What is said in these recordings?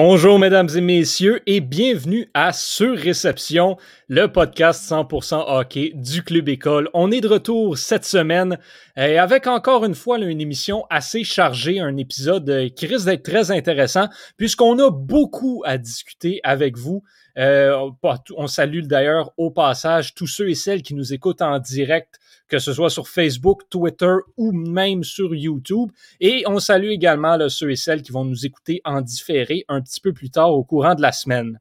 Bonjour mesdames et messieurs et bienvenue à Sur Réception, le podcast 100% hockey du Club École. On est de retour cette semaine et avec encore une fois une émission assez chargée, un épisode euh, qui risque d'être très intéressant puisqu'on a beaucoup à discuter avec vous. Euh, on salue d'ailleurs au passage tous ceux et celles qui nous écoutent en direct que ce soit sur Facebook, Twitter ou même sur YouTube. Et on salue également ceux et celles qui vont nous écouter en différé un petit peu plus tard au courant de la semaine.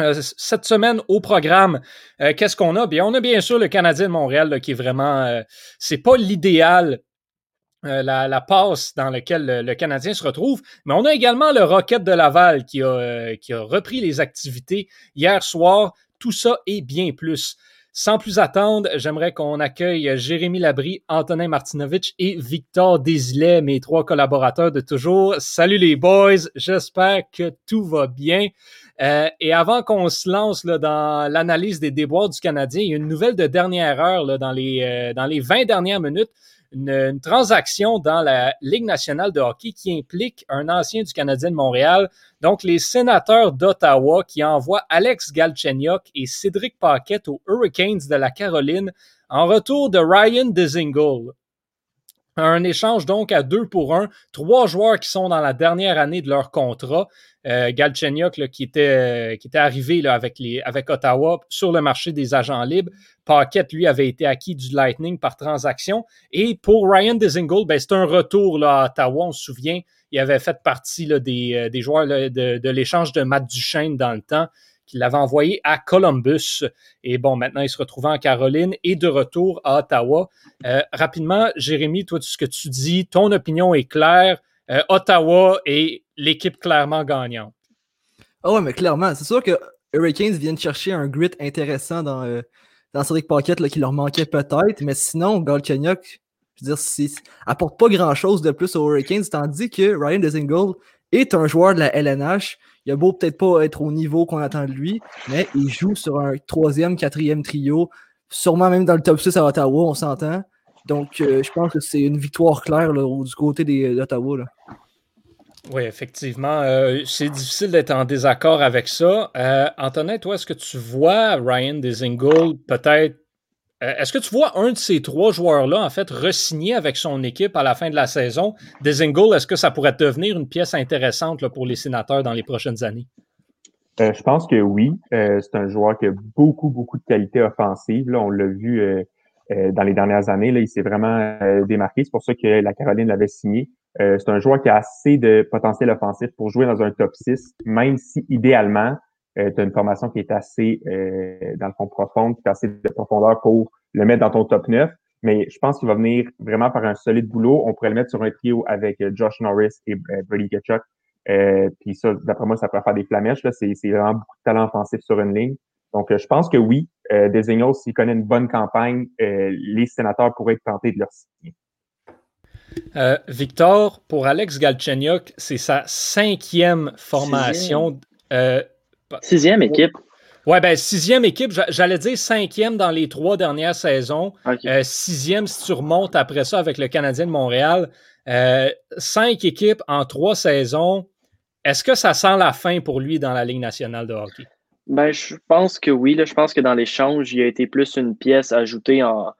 Euh, cette semaine au programme, euh, qu'est-ce qu'on a? Bien, on a bien sûr le Canadien de Montréal qui est vraiment, euh, c'est pas l'idéal la, passe dans laquelle le, Canadien se retrouve. Mais on a également le Rocket de Laval qui a, qui a repris les activités hier soir. Tout ça et bien plus. Sans plus attendre, j'aimerais qu'on accueille Jérémy Labry, Antonin Martinovitch et Victor Desilets, mes trois collaborateurs de toujours. Salut les boys, j'espère que tout va bien. Euh, et avant qu'on se lance dans l'analyse des déboires du Canadien, il y a une nouvelle de dernière heure dans, les, euh, dans les 20 dernières minutes une, transaction dans la Ligue nationale de hockey qui implique un ancien du Canadien de Montréal, donc les sénateurs d'Ottawa qui envoient Alex Galchenyuk et Cédric Paquette aux Hurricanes de la Caroline en retour de Ryan Dezingle. Un échange donc à deux pour un. Trois joueurs qui sont dans la dernière année de leur contrat. Euh, Galchenyuk qui, était, qui était arrivé avec, Ottawa sur le marché des agents libres. Paquette, lui, avait été acquis du Lightning par transaction. Et pour Ryan Dezingle, ben, c'est un retour là, à Ottawa. On se souvient, il avait fait partie des, euh, des joueurs de, de l'échange de Matt Duchesne dans le temps qui l'avait envoyé à Columbus. Et bon, maintenant, il se retrouve en Caroline et de retour à Ottawa. Euh, rapidement, Jérémy, toi, ce que tu dis, ton opinion est claire. Euh, Ottawa est l'équipe clairement gagnante. Ah ouais, mais clairement, c'est sûr que Hurricanes viennent chercher un grit intéressant dans, euh, dans Cédric Pocket qui leur manquait peut-être, mais sinon, Galchenyuk, je veux dire, apporte pas grand-chose de plus aux Hurricanes, tandis que Ryan Dezingle est un joueur de la LNH il a beau peut-être pas être au niveau qu'on attend de lui, mais il joue sur un troisième, quatrième trio, sûrement même dans le top 6 à Ottawa, on s'entend. Donc, euh, je pense que c'est une victoire claire du côté d'Ottawa. Oui, effectivement. Euh, c'est difficile d'être en désaccord avec ça. Euh, Antonin, toi, est-ce que tu vois Ryan Dezingle peut-être euh, est-ce que tu vois un de ces trois joueurs-là, en fait, re-signer avec son équipe à la fin de la saison? Dezingle, est-ce que ça pourrait devenir une pièce intéressante pour les sénateurs dans les prochaines années? Euh, je pense que oui. Euh, c'est un joueur qui a beaucoup, beaucoup de qualité offensive. Là, on l'a vu dans les dernières années. Il s'est vraiment démarqué. C'est pour ça que la Caroline l'avait signé. c'est un joueur qui a assez de potentiel offensif pour jouer dans un top 6, même si idéalement, euh, tu as une formation qui est assez, euh, dans le fond, profonde, qui a assez de profondeur pour le mettre dans ton top 9. Mais je pense qu'il va venir vraiment par un solide boulot. On pourrait le mettre sur un trio avec euh, Josh Norris et Brady Ketchuk. puis ça, d'après moi, ça pourrait faire des flamèches. Là. C'est, c'est vraiment beaucoup de talent offensif sur une ligne. Donc, je pense que oui, euh, Designos, s'il connaît une bonne campagne, les sénateurs pourraient être tentés de leur signer. Victor, pour Alex Galchenyuk, c'est sa cinquième formation. Sixième équipe. Ouais, ben sixième équipe, j'allais dire cinquième dans les trois dernières saisons. Euh, sixième si tu remontes après ça avec le Canadien de Montréal. Euh, cinq équipes en trois saisons. Est-ce que ça sent la fin pour lui dans la Ligue nationale de hockey? Ben, je pense que oui. Là. Je pense que dans l'échange, il a été plus une pièce ajoutée en,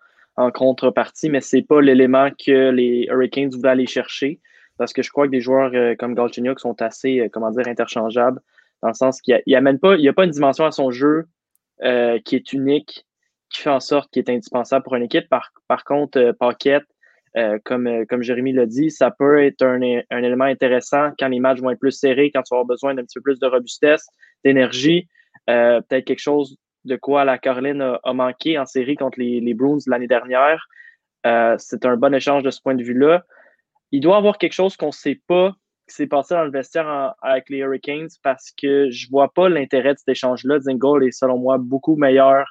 contrepartie, mais ce n'est pas l'élément que les Hurricanes voulaient aller chercher. Parce que je crois que des joueurs euh, comme Galchenyuk sont assez, comment dire, interchangeables dans le sens qu'il n'y a, pas, il a pas une dimension à son jeu euh, qui est unique, qui fait en sorte qu'il est indispensable pour une équipe. Par, contre, euh, Paquette, euh, comme, euh, comme Jérémy l'a dit, ça peut être un, un, élément intéressant quand les matchs vont être plus serrés, quand tu vas avoir besoin d'un petit peu plus de robustesse, d'énergie, peut-être quelque chose de quoi la Caroline a, manqué en série contre les, les Bruins l'année dernière. c'est un bon échange de ce point de vue-là. Il doit avoir quelque chose qu'on ne sait pas qui s'est passé dans le vestiaire avec les Hurricanes parce que je vois pas l'intérêt de cet échange-là. Zingold est selon moi beaucoup meilleur.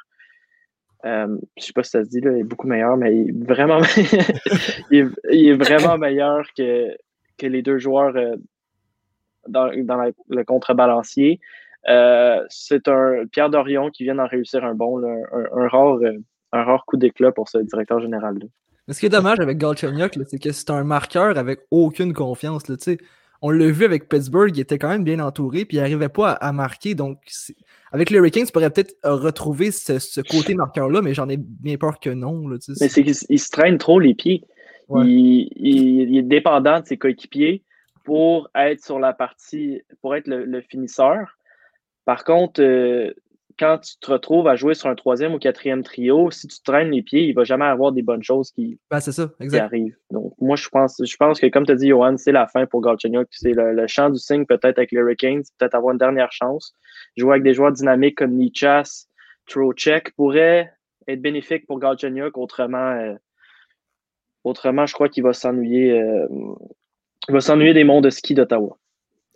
Euh, je sais pas si ça se dit, là, il est beaucoup meilleur, mais il est vraiment, il est, vraiment meilleur que, que les deux joueurs euh, dans, le contrebalancier. Euh, c'est un Pierre Dorion qui vient d'en réussir un bon, un, rare, un rare coup d'éclat pour ce directeur général. -là. Mais ce qui est dommage avec Galchenyuk, c'est que c'est un marqueur avec aucune confiance. Là, on l'a vu avec Pittsburgh, il était quand même bien entouré, puis il n'arrivait pas à, marquer. Donc, avec les Hurricanes, tu pourrais peut-être retrouver ce, côté marqueur-là, mais j'en ai bien peur que non. Là, mais c'est qu'il se traîne trop les pieds. Il, est dépendant de ses coéquipiers pour être sur la partie, pour être le, finisseur. Par contre, euh, quand tu te retrouves à jouer sur un troisième ou quatrième trio, si tu traînes les pieds, il ne va jamais avoir des bonnes choses qui, ben, ça, arrivent. Donc, moi, je pense, je pense que, comme tu as dit, Johan, c'est la fin pour Galchenyuk. C'est le, champ du signe, peut-être avec les Hurricanes, peut-être avoir une dernière chance. Jouer avec des joueurs dynamiques comme Nichas, Trocheck pourrait être bénéfique pour Galchenyuk. Autrement, euh, autrement, je crois qu'il va s'ennuyer. Euh, va s'ennuyer des monts de ski d'Ottawa.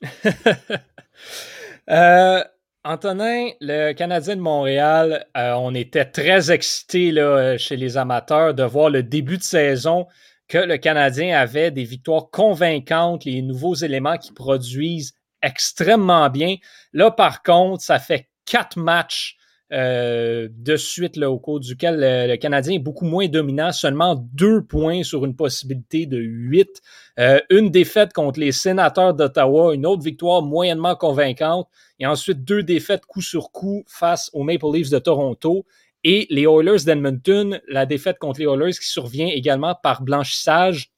euh, Antonin, le Canadien de Montréal, euh, on était très excités là, chez les amateurs de voir le début de saison que le Canadien avait des victoires convaincantes, les nouveaux éléments qui produisent extrêmement bien. Là, par contre, ça fait quatre matchs euh, de suite là, au cours duquel le, Canadien est beaucoup moins dominant, seulement deux points sur une possibilité de huit. Euh, une défaite contre les sénateurs d'Ottawa, une autre victoire moyennement convaincante, et ensuite deux défaites coup sur coup face aux Maple Leafs de Toronto. Et les Oilers d'Edmonton, la défaite contre les Oilers qui survient également par blanchissage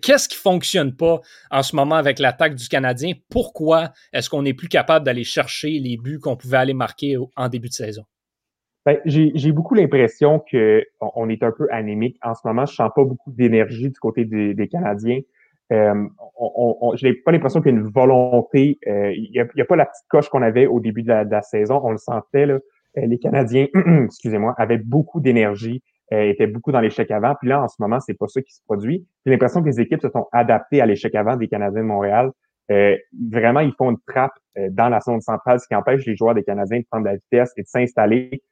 Qu'est-ce qui fonctionne pas en ce moment avec l'attaque du Canadien? Pourquoi est-ce qu'on n'est plus capable d'aller chercher les buts qu'on pouvait aller marquer en début de saison? Ben, j'ai beaucoup l'impression qu'on est un peu anémique en ce moment. Je sens pas beaucoup d'énergie du côté des, Canadiens. Euh, je n'ai pas l'impression qu'il y a une volonté. Euh, il n'y a, pas la petite coche qu'on avait au début de la, saison. On le sentait. Là. Euh, les Canadiens, excusez-moi, avaient beaucoup d'énergie. Euh, était beaucoup dans l'échec avant. Puis là, en ce moment, c'est pas ça qui se produit. J'ai l'impression que les équipes se sont adaptées à l'échec avant des Canadiens de Montréal. Euh, vraiment, ils font une trappe euh, dans la zone centrale, ce qui empêche les joueurs des Canadiens de prendre la vitesse et de s'installer.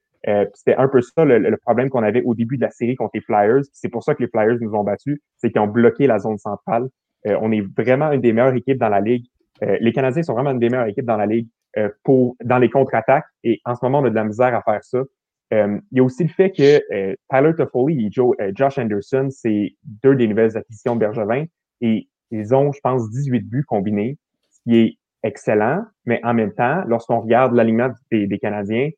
C'était un peu ça le, problème qu'on avait au début de la série contre les Flyers. C'est pour ça que les Flyers nous ont battus, c'est qu'ils ont bloqué la zone centrale. on est vraiment une des meilleures équipes dans la ligue. les Canadiens sont vraiment une des meilleures équipes dans la ligue pour dans les contre-attaques. Et en ce moment, on a de la misère à faire ça. Euh, il y a aussi le fait que euh, Tyler Toffoli et euh, Josh Anderson, c'est deux des nouvelles acquisitions de Bergevin et ils ont, je pense, 18 buts combinés, ce qui est excellent, mais en même temps, lorsqu'on regarde l'alignement des, Canadiens,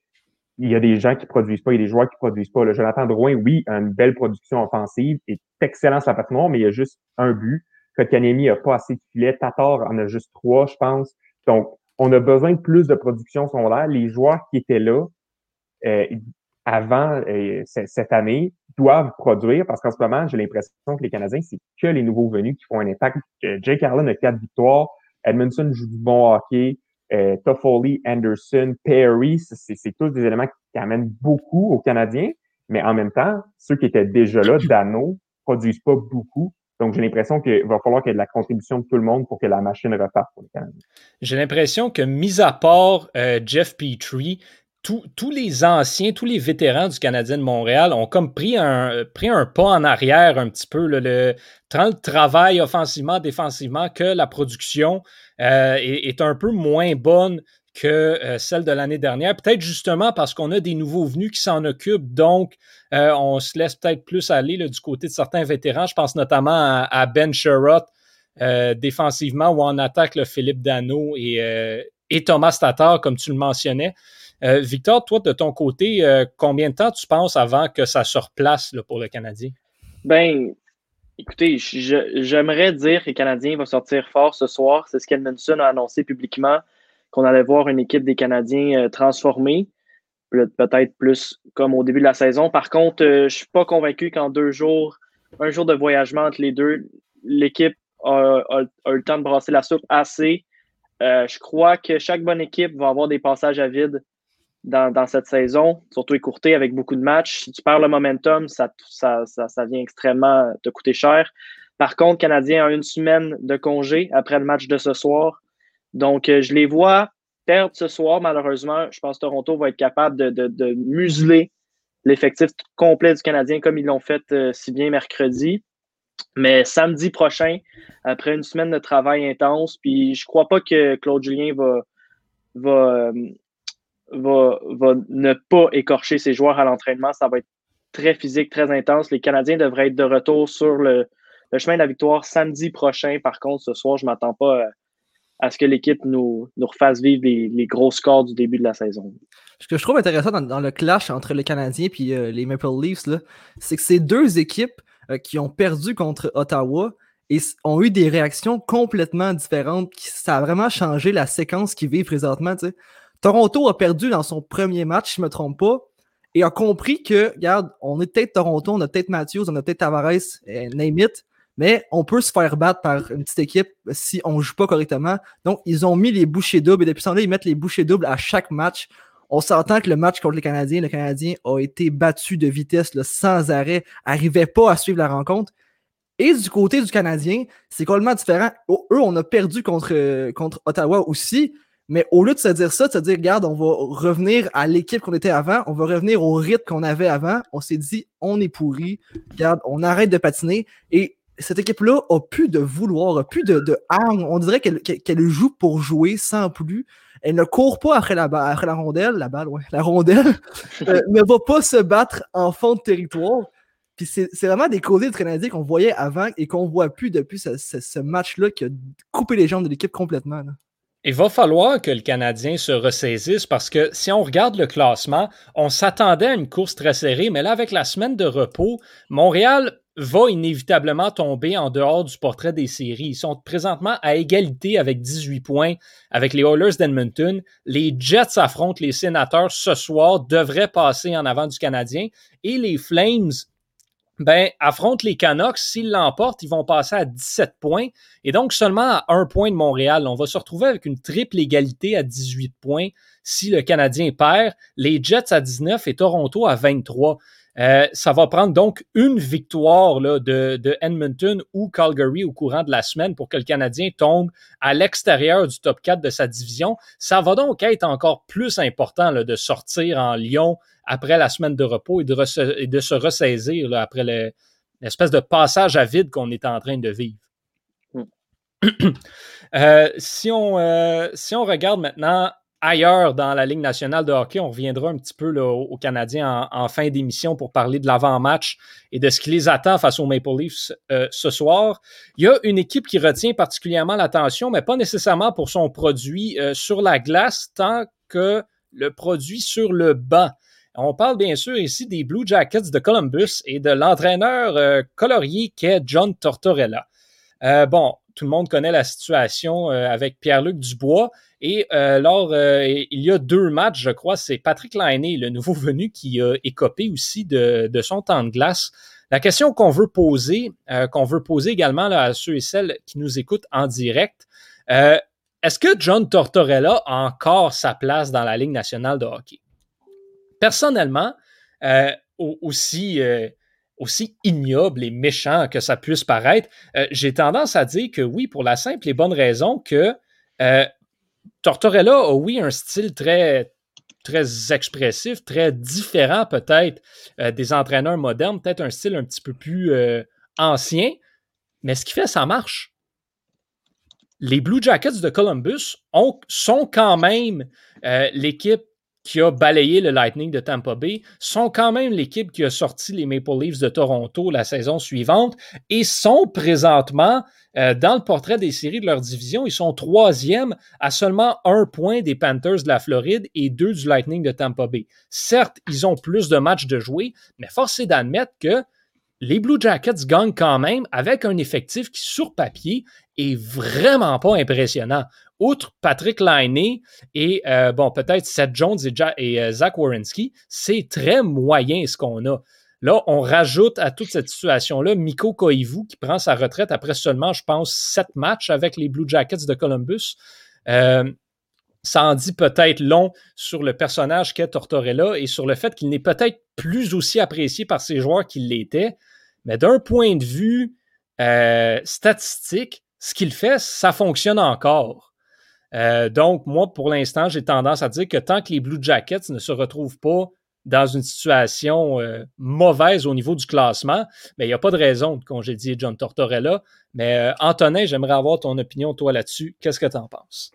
il y a des gens qui produisent pas, il y a des joueurs qui produisent pas. Là, Jonathan Drouin, oui, a une belle production offensive, est excellent sur la patinoire, mais il y a juste un but. Kotkaniemi a pas assez de filets. Tatar en a juste trois, je pense. Donc, on a besoin de plus de production l'air. Les joueurs qui étaient là, euh, avant euh, cette année doivent produire parce qu'en ce moment, j'ai l'impression que les Canadiens, c'est que les nouveaux venus qui font un impact. Euh, Jake Allen a quatre victoires. Edmondson joue du bon hockey. Euh, Toffoli, Anderson, Perry, c'est tous des éléments qui amènent beaucoup aux Canadiens. Mais en même temps, ceux qui étaient déjà là, Dano, produisent pas beaucoup. Donc, j'ai l'impression qu'il va falloir qu'il y ait de la contribution de tout le monde pour que la machine reparte pour les Canadiens. J'ai l'impression que, mis à part Jeff Petrie, tous les anciens, tous les vétérans du Canadien de Montréal ont comme pris un, pris un pas en arrière un petit peu. le, tant le travail offensivement, défensivement, que la production euh, est, un peu moins bonne que euh, celle de l'année dernière. Peut-être justement parce qu'on a des nouveaux venus qui s'en occupent, donc euh, on se laisse peut-être plus aller du côté de certains vétérans. Je pense notamment à, Ben Sherrod défensivement ou en attaque le Philippe Dano et, et Thomas Tatar, comme tu le mentionnais. Euh, Victor, toi, de ton côté, euh, combien de temps tu penses avant que ça se replace pour le Canadien? Ben, écoutez, j'aimerais dire que le Canadien va sortir fort ce soir. C'est ce qu'Edmondson a annoncé publiquement, qu'on allait voir une équipe des Canadiens euh, transformée, peut-être plus comme au début de la saison. Par contre, je ne suis pas convaincu qu'en deux jours, un jour de voyagement entre les deux, l'équipe a, le temps de brasser la soupe assez. je crois que chaque bonne équipe va avoir des passages à vide dans, cette saison, surtout écourtée avec beaucoup de matchs. Si tu perds le momentum, ça, ça, ça, vient extrêmement te coûter cher. Par contre, Canadien a une semaine de congé après le match de ce soir. Donc, euh, je les vois perdre ce soir, malheureusement. Je pense que Toronto va être capable de, de, museler l'effectif complet du Canadien comme ils l'ont fait euh, si bien mercredi. Mais samedi prochain, après une semaine de travail intense, puis je crois pas que Claude Julien va, va, va, va ne pas écorcher ses joueurs à l'entraînement. Ça va être très physique, très intense. Les Canadiens devraient être de retour sur le, le chemin de la victoire samedi prochain. Par contre, ce soir, je ne m'attends pas à, ce que l'équipe nous, refasse vivre les, gros scores du début de la saison. Ce que je trouve intéressant dans, le clash entre les Canadiens et euh, les Maple Leafs, c'est que ces deux équipes euh, qui ont perdu contre Ottawa et ont eu des réactions complètement différentes. Ça a vraiment changé la séquence qu'ils vivent présentement. Toronto a perdu dans son premier match, je ne me trompe pas, et a compris que, regarde, on est peut-être Toronto, on a peut-être Matthews, on a peut-être Tavares, et name it, mais on peut se faire battre par une petite équipe si on ne joue pas correctement. Donc, ils ont mis les bouchées doubles et depuis ce temps-là, ils mettent les bouchées doubles à chaque match. On s'entend que le match contre les Canadiens, le Canadien a été battu de vitesse sans arrêt, n'arrivait pas à suivre la rencontre. Et du côté du Canadien, c'est complètement différent. Eux, on a perdu contre, contre Ottawa aussi, mais au lieu de se dire ça, de se dire, regarde, on va revenir à l'équipe qu'on était avant, on va revenir au rythme qu'on avait avant, on s'est dit, on est pourri, regarde, on arrête de patiner. Et cette équipe-là a plus de vouloir, a plus de, de On dirait qu'elle joue pour jouer sans plus. Elle ne court pas après la, après la rondelle, la balle, ouais, la rondelle, euh, ne va pas se battre en fond de territoire. Puis c'est vraiment des causés de Canadien qu'on voyait avant et qu'on voit plus depuis ce, ce, match-là qui a coupé les jambes de l'équipe complètement. Il va falloir que le Canadien se ressaisisse parce que si on regarde le classement, on s'attendait à une course très serrée, mais là, avec la semaine de repos, Montréal va inévitablement tomber en dehors du portrait des séries. Ils sont présentement à égalité avec 18 points avec les Oilers d'Edmonton. Les Jets affrontent les Sénateurs ce soir, devraient passer en avant du Canadien. Et les Flames ben, affrontent les Canucks. S'ils l'emportent, ils vont passer à 17 points et donc seulement à un point de Montréal. On va se retrouver avec une triple égalité à 18 points si le Canadien perd. Les Jets à 19 et Toronto à 23. Euh, ça va prendre donc une victoire là, de, de, Edmonton ou Calgary au courant de la semaine pour que le Canadien tombe à l'extérieur du top 4 de sa division. Ça va donc être encore plus important là, de sortir en Lyon après la semaine de repos et de, et de se ressaisir là, après l'espèce de passage à vide qu'on est en train de vivre. Hmm. Euh, si, on, euh, si on regarde maintenant ailleurs dans la Ligue nationale de hockey. On reviendra un petit peu là, aux Canadiens en, fin d'émission pour parler de l'avant-match et de ce qui les attend face aux Maple Leafs euh, ce soir. Il y a une équipe qui retient particulièrement l'attention, mais pas nécessairement pour son produit euh, sur la glace, tant que le produit sur le banc. On parle bien sûr ici des Blue Jackets de Columbus et de l'entraîneur euh, colorier qu'est John Tortorella. bon, tout le monde connaît la situation avec Pierre-Luc Dubois. Et euh, lors, euh, il y a deux matchs, je crois, c'est Patrick Lainé, le nouveau venu, qui a écopé aussi de, son temps de glace. La question qu'on veut poser, euh, qu'on veut poser également à ceux et celles qui nous écoutent en direct, est-ce que John Tortorella a encore sa place dans la Ligue nationale de hockey? Personnellement, aussi, aussi ignoble et méchant que ça puisse paraître, j'ai tendance à dire que oui, pour la simple et bonne raison que Tortorella a, oui, un style très, très expressif, très différent peut-être euh, des entraîneurs modernes, peut-être un style un petit peu plus euh, ancien, mais ce qui fait, ça marche. Les Blue Jackets de Columbus ont, sont quand même euh, l'équipe qui a balayé le Lightning de Tampa Bay, sont quand même l'équipe qui a sorti les Maple Leafs de Toronto la saison suivante et sont présentement euh, dans le portrait des séries de leur division. Ils sont troisième à seulement un point des Panthers de la Floride et deux du Lightning de Tampa Bay. Certes, ils ont plus de matchs de jouer, mais force est d'admettre que les Blue Jackets gagnent quand même avec un effectif qui, sur papier, est vraiment pas impressionnant outre Patrick Liney et euh, bon, peut-être Seth Jones et, euh, Zach Wierenski, c'est très moyen ce qu'on a. Là, on rajoute à toute cette situation-là Miko Koivu qui prend sa retraite après seulement, je pense, sept matchs avec les Blue Jackets de Columbus. Euh, ça en dit peut-être long sur le personnage qu'est Tortorella et sur le fait qu'il n'est peut-être plus aussi apprécié par ses joueurs qu'il l'était. Mais d'un point de vue statistique, ce qu'il fait, ça fonctionne encore. Euh, donc, moi, pour l'instant, j'ai tendance à dire que tant que les Blue Jackets ne se retrouvent pas dans une situation euh, mauvaise au niveau du classement, mais il n'y a pas de raison de congédier John Tortorella. Mais euh, Antonin, j'aimerais avoir ton opinion, toi, là-dessus. Qu'est-ce que tu en penses?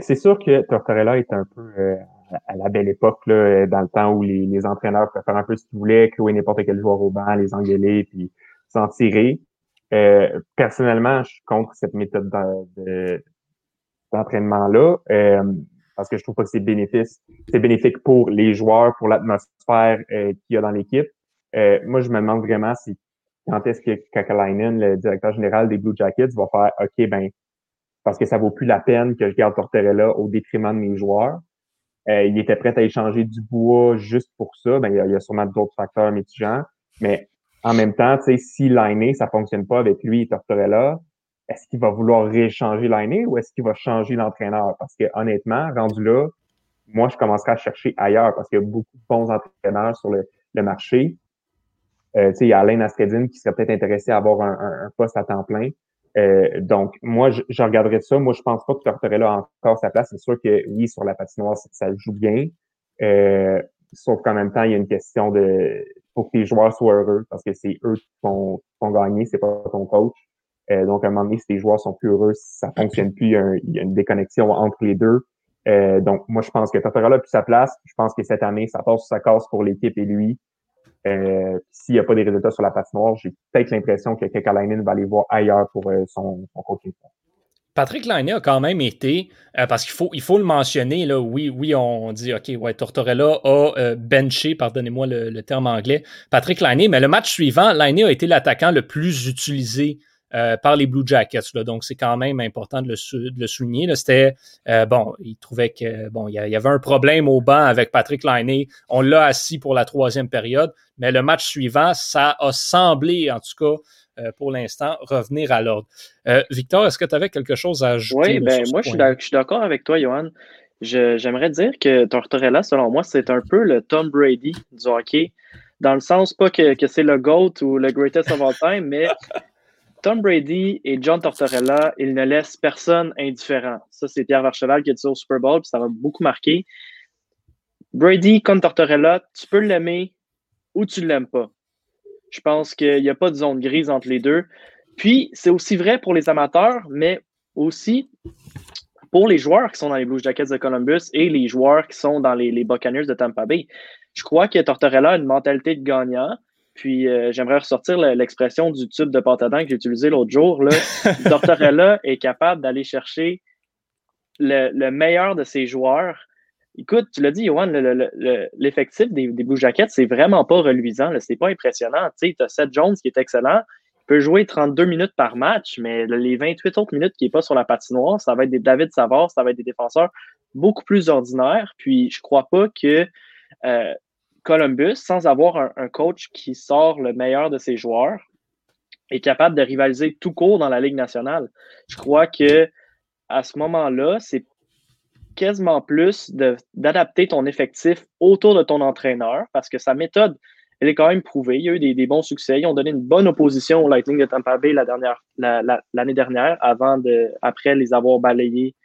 c'est sûr que Tortorella est un peu euh, à la belle époque, là, dans le temps où les, les entraîneurs pouvaient faire un peu ce qu'ils voulaient, clouer n'importe quel joueur au banc, les engueuler, puis s'en tirer. Euh, personnellement, je suis contre cette méthode d'entraînement-là, euh, parce que je trouve pas que c'est bénéfice. C'est bénéfique pour les joueurs, pour l'atmosphère euh, qu'il y a dans l'équipe. Euh, moi, je me demande vraiment si quand est-ce que Kakalainen, le directeur général des Blue Jackets, va faire OK, ben, parce que ça vaut plus la peine que je garde Tortorella au détriment de mes joueurs. Euh, il était prêt à échanger du bois juste pour ça. Ben, il, y a, sûrement d'autres facteurs mitigants. Mais en même temps, si l'année, ça fonctionne pas avec lui et Tortorella, est-ce qu'il va vouloir rééchanger l'année ou est-ce qu'il va changer l'entraîneur? Parce que honnêtement, rendu là, moi, je commencerai à chercher ailleurs parce qu'il y a beaucoup de bons entraîneurs sur le, marché. Euh, il y a Alain Astredine qui serait peut-être intéressé à avoir un, poste à temps plein. Euh, donc, moi, je, je, regarderais ça. Moi, je pense pas que Tortorella a encore sa place. C'est sûr que oui, sur la patinoire, ça joue bien. Euh, sauf qu'en même temps, il y a une question de pour que tes joueurs soient heureux parce que c'est eux qui vont, gagner, c'est pas ton coach. Euh, donc, à un moment donné, si tes joueurs sont plus heureux, ça fonctionne plus, il y a, une déconnexion entre les deux. Euh, donc, moi, je pense que Tortorella a plus sa place. Je pense que cette année, ça passe sa casse pour l'équipe et lui. Euh, S'il n'y a pas des résultats sur la patinoire, j'ai peut-être l'impression que Kekalainen va aller voir ailleurs pour son, coaching. Patrick Laine a quand même été, parce qu'il faut, il faut le mentionner, là, oui, oui, on dit, OK, ouais, Tortorella a benché, pardonnez-moi le, le, terme anglais, Patrick Laine, mais le match suivant, Laine a été l'attaquant le plus utilisé euh, par les Blue Jackets. Là. Donc, c'est quand même important de le, de le souligner. C'était, euh, bon, il trouvait que, bon, il y, avait un problème au banc avec Patrick Liney. On l'a assis pour la troisième période, mais le match suivant, ça a semblé, en tout cas, euh, pour l'instant, revenir à l'ordre. Victor, est-ce que tu avais quelque chose à ajouter? Oui, ben, moi, je suis d'accord avec toi, Johan. J'aimerais dire que Tortorella, selon moi, c'est un peu le Tom Brady du hockey dans le sens pas que, que c'est le GOAT ou le greatest of all time, mais Tom Brady et John Tortorella, ils ne laissent personne indifférent. Ça, c'est Pierre Varcheval qui a dit ça au Super Bowl, puis ça m'a beaucoup marqué. Brady comme Tortorella, tu peux l'aimer ou tu ne l'aimes pas. Je pense qu'il n'y a pas de zone grise entre les deux. Puis, c'est aussi vrai pour les amateurs, mais aussi pour les joueurs qui sont dans les Blue Jackets de Columbus et les joueurs qui sont dans les, les Buccaneers de Tampa Bay. Je crois que Tortorella a une mentalité de gagnant. Puis euh, j'aimerais ressortir l'expression du tube de pâte que j'ai utilisé l'autre jour. Là. Tortorella est capable d'aller chercher le, meilleur de ses joueurs. Écoute, tu l'as dit, Johan, l'effectif des, des, Blue Jackets, c'est vraiment pas reluisant. C'est pas impressionnant. Tu as Seth Jones qui est excellent. Il peut jouer 32 minutes par match, mais les 28 autres minutes qui n'est pas sur la patinoire, ça va être des David Savard, ça va être des défenseurs beaucoup plus ordinaires. Puis je crois pas que euh, Columbus, sans avoir un, coach qui sort le meilleur de ses joueurs, est capable de rivaliser tout court dans la Ligue nationale. Je crois que à ce moment-là, c'est quasiment plus d'adapter ton effectif autour de ton entraîneur parce que sa méthode, elle est quand même prouvée. Il y a eu des, bons succès. Ils ont donné une bonne opposition au Lightning de Tampa Bay l'année la dernière, dernière, avant de, après les avoir balayés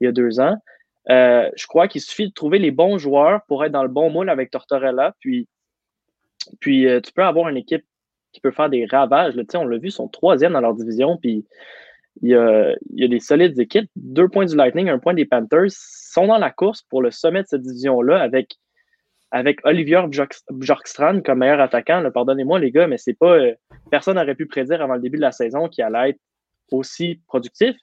il y a deux ans. Euh, je crois qu'il suffit de trouver les bons joueurs pour être dans le bon moule avec Tortorella. Puis, puis euh, tu peux avoir une équipe qui peut faire des ravages. On l'a vu, ils sont troisième dans leur division. Puis il y, a, il y a des solides équipes. Deux points du Lightning, un point des Panthers sont dans la course pour le sommet de cette division-là avec, avec Olivier Bjorkstrand comme meilleur attaquant. Pardonnez-moi, les gars, mais c'est pas. Euh, personne n'aurait pu prédire avant le début de la saison qu'il allait être aussi productif.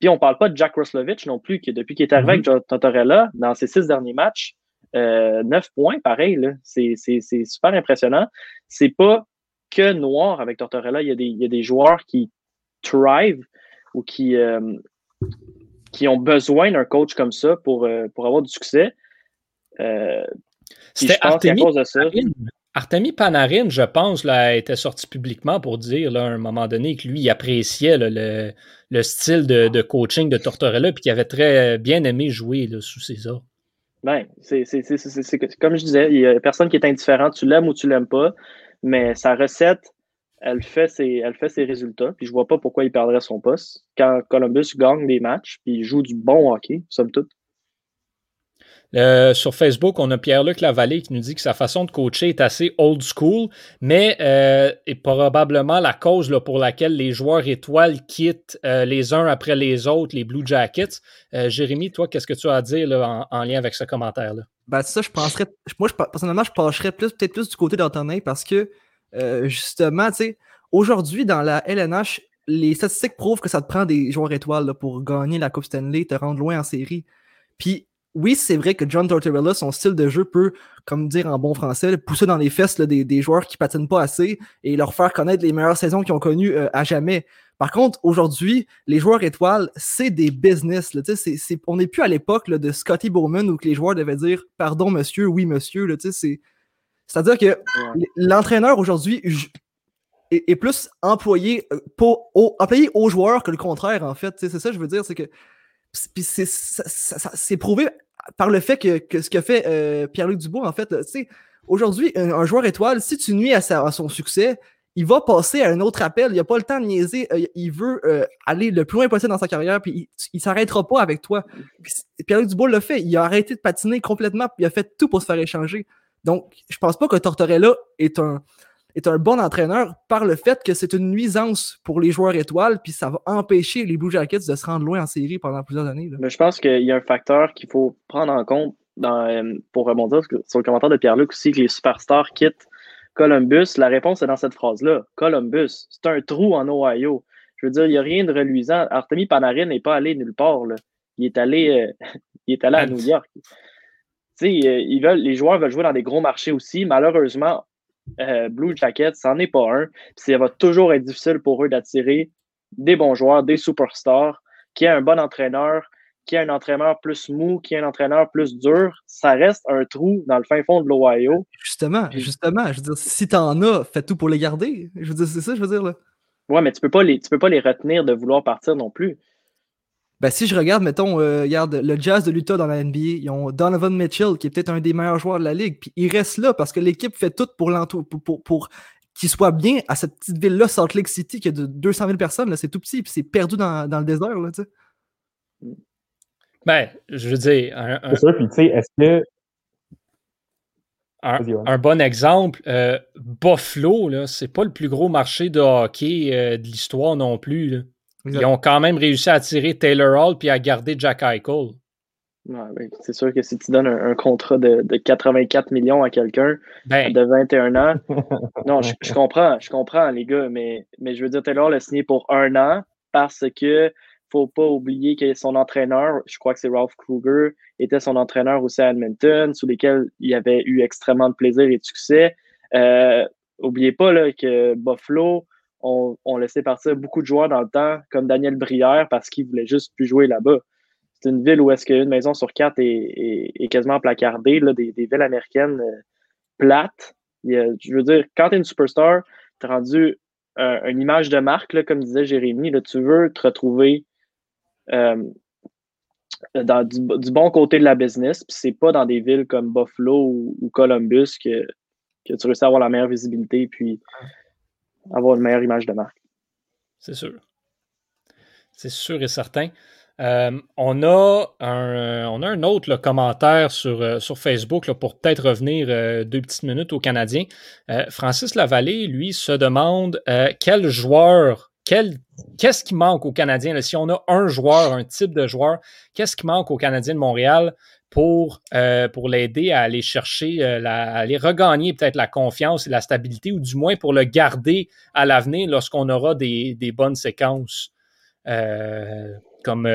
Puis on parle pas de Jack Roslovich non plus, qui depuis qu'il est arrivé avec mhm. Tortorella, dans ses six derniers matchs, euh, neuf points, pareil, c'est super impressionnant. C'est pas que noir avec Tortorella, il y a des, il y a des joueurs qui thrive ou qui, euh, qui ont besoin d'un coach comme ça pour, euh, pour avoir du succès. Euh, C'était à cause de ça. Artemi Panarin, je pense, là, était sorti publiquement pour dire à un moment donné que lui, appréciait le, le, style de, coaching de Tortorella puis qu'il avait très bien aimé jouer sous ses ordres. Ben, c'est comme je disais, il n'y a personne qui est indifférent, tu l'aimes ou tu l'aimes pas, mais sa recette, elle fait ses, résultats, puis je vois pas pourquoi il perdrait son poste. Quand Columbus gagne des matchs, puis joue du bon hockey, somme toute. Euh, sur Facebook, on a Pierre-Luc Lavallée qui nous dit que sa façon de coacher est assez old school, mais euh, est probablement la cause là, pour laquelle les joueurs étoiles quittent euh, les uns après les autres les Blue Jackets. Jérémy, toi, qu'est-ce que tu as à dire là, en, lien avec ce commentaire-là? Ben, ça, je penserais. Moi, personnellement, je pencherais plus, peut-être plus du côté d'Antonin parce que, justement, tu sais, aujourd'hui, dans la LNH, les statistiques prouvent que ça te prend des joueurs étoiles pour gagner la Coupe Stanley, te rendre loin en série. Puis oui, c'est vrai que John Tortorella, son style de jeu peut, comme dire en bon français, pousser dans les fesses des, joueurs qui patinent pas assez et leur faire connaître les meilleures saisons qu'ils ont connues euh, à jamais. Par contre, aujourd'hui, les joueurs étoiles, c'est des business. on n'est plus à l'époque de Scotty Bowman où les joueurs devaient dire pardon monsieur, oui monsieur. C'est-à-dire que l'entraîneur aujourd'hui est, plus employé, euh, pour, employé aux joueurs que le contraire, en fait. C'est ça que je veux dire, c'est que puis c'est prouvé par le fait que, ce que fait euh, Pierre-Luc Dubois, en fait, aujourd'hui, un, joueur étoile, si tu nuis à, son succès, il va passer à un autre appel. Il n'a pas le temps de niaiser. Euh, il veut euh, aller le plus loin possible dans sa carrière, puis il ne s'arrêtera pas avec toi. Pierre-Luc Dubois l'a fait. Il a arrêté de patiner complètement, puis il a fait tout pour se faire échanger. Donc, je pense pas que Tortorella est un, est un bon entraîneur par le fait que c'est une nuisance pour les joueurs étoiles, puis ça va empêcher les Blue Jackets de se rendre loin en série pendant plusieurs années. Mais je pense qu'il y a un facteur qu'il faut prendre en compte dans, euh, pour rebondir sur le commentaire de Pierre-Luc aussi, que les superstars quittent Columbus. La réponse est dans cette phrase-là. Columbus, c'est un trou en Ohio. Je veux dire, il n'y a rien de reluisant. Artemi Panarin n'est pas allé nulle part. Il est allé, euh, il est allé à New York. Euh, ils veulent, les joueurs veulent jouer dans des gros marchés aussi. Malheureusement, euh, Blue Jackets, c'en est pas un. ça va toujours être difficile pour eux d'attirer des bons joueurs, des superstars, qui a un bon entraîneur, qui a un entraîneur plus mou, qui a un entraîneur plus dur. Ça reste un trou dans le fin fond de l'Ohio. Justement, justement. Je veux dire, si t'en as, fais tout pour les garder. Je veux dire, c'est ça, je veux dire. Là. Ouais, mais tu peux pas les, tu peux pas les retenir de vouloir partir non plus. Ben, si je regarde, mettons, euh, regarde, le Jazz de l'Utah dans la NBA, ils ont Donovan Mitchell, qui est peut-être un des meilleurs joueurs de la ligue, puis il reste là parce que l'équipe fait tout pour, pour, pour, qu'il soit bien à cette petite ville-là, Salt Lake City, qui a de 200 000 personnes, c'est tout petit, puis c'est perdu dans, dans, le désert, là, tu sais. Ben, je veux dire. C'est sûr, puis tu sais, est-ce que. Un, bon exemple, euh, Buffalo, c'est pas le plus gros marché de hockey euh, de l'histoire non plus. Là. Ils ont quand même réussi à attirer Taylor Hall puis à garder Jack Eichel. c'est sûr que si tu donnes un, contrat de, 84 millions à quelqu'un ben. de 21 ans, non, je, comprends, je comprends, les gars, mais, mais je veux dire, Taylor l'a signé pour un an parce que faut pas oublier que son entraîneur, je crois que c'est Ralph Kruger, était son entraîneur aussi à Edmonton, sous lesquels il avait eu extrêmement de plaisir et de succès. Euh, oubliez pas là, que Buffalo, on, laissait partir beaucoup de joueurs dans le temps, comme Daniel Brière, parce qu'il voulait juste plus jouer là-bas. C'est une ville où est-ce qu'une maison sur quatre est, quasiment placardée, là, des, villes américaines euh, plates. je veux dire, quand tu es une superstar, tu rendu euh, une image de marque, là, comme disait Jérémy, là, tu veux te retrouver euh, dans du, bon côté de la business, puis c'est pas dans des villes comme Buffalo ou, Columbus que, tu réussis à avoir la meilleure visibilité, avoir une meilleure image de marque. C'est sûr. C'est sûr et certain. Euh, on, a un, on a un autre commentaire sur, euh, Facebook pour peut-être revenir euh, deux petites minutes aux Canadiens. Francis Lavallée, lui, se demande quel joueur, quel, qu'est-ce qui manque aux Canadiens? si on a un joueur, un type de joueur, qu'est-ce qui manque aux Canadiens de Montréal? Pour, euh, pour l'aider à aller chercher, euh, à aller regagner peut-être la confiance et la stabilité, ou du moins pour le garder à l'avenir lorsqu'on aura des, bonnes séquences. Euh, comme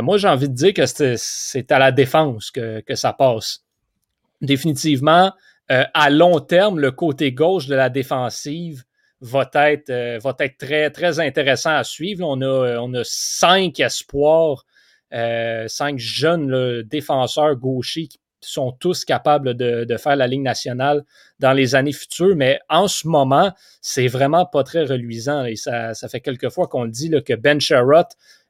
moi, j'ai envie de dire que c'est à la défense que, ça passe. Définitivement, à long terme, le côté gauche de la défensive va être, va être très, très intéressant à suivre. On a, on a cinq espoirs euh, cinq jeunes défenseurs gauchers qui sont tous capables de, faire la Ligue nationale dans les années futures, mais en ce moment, c'est vraiment pas très reluisant. Et ça, fait quelques fois qu'on le dit que Ben Sherrod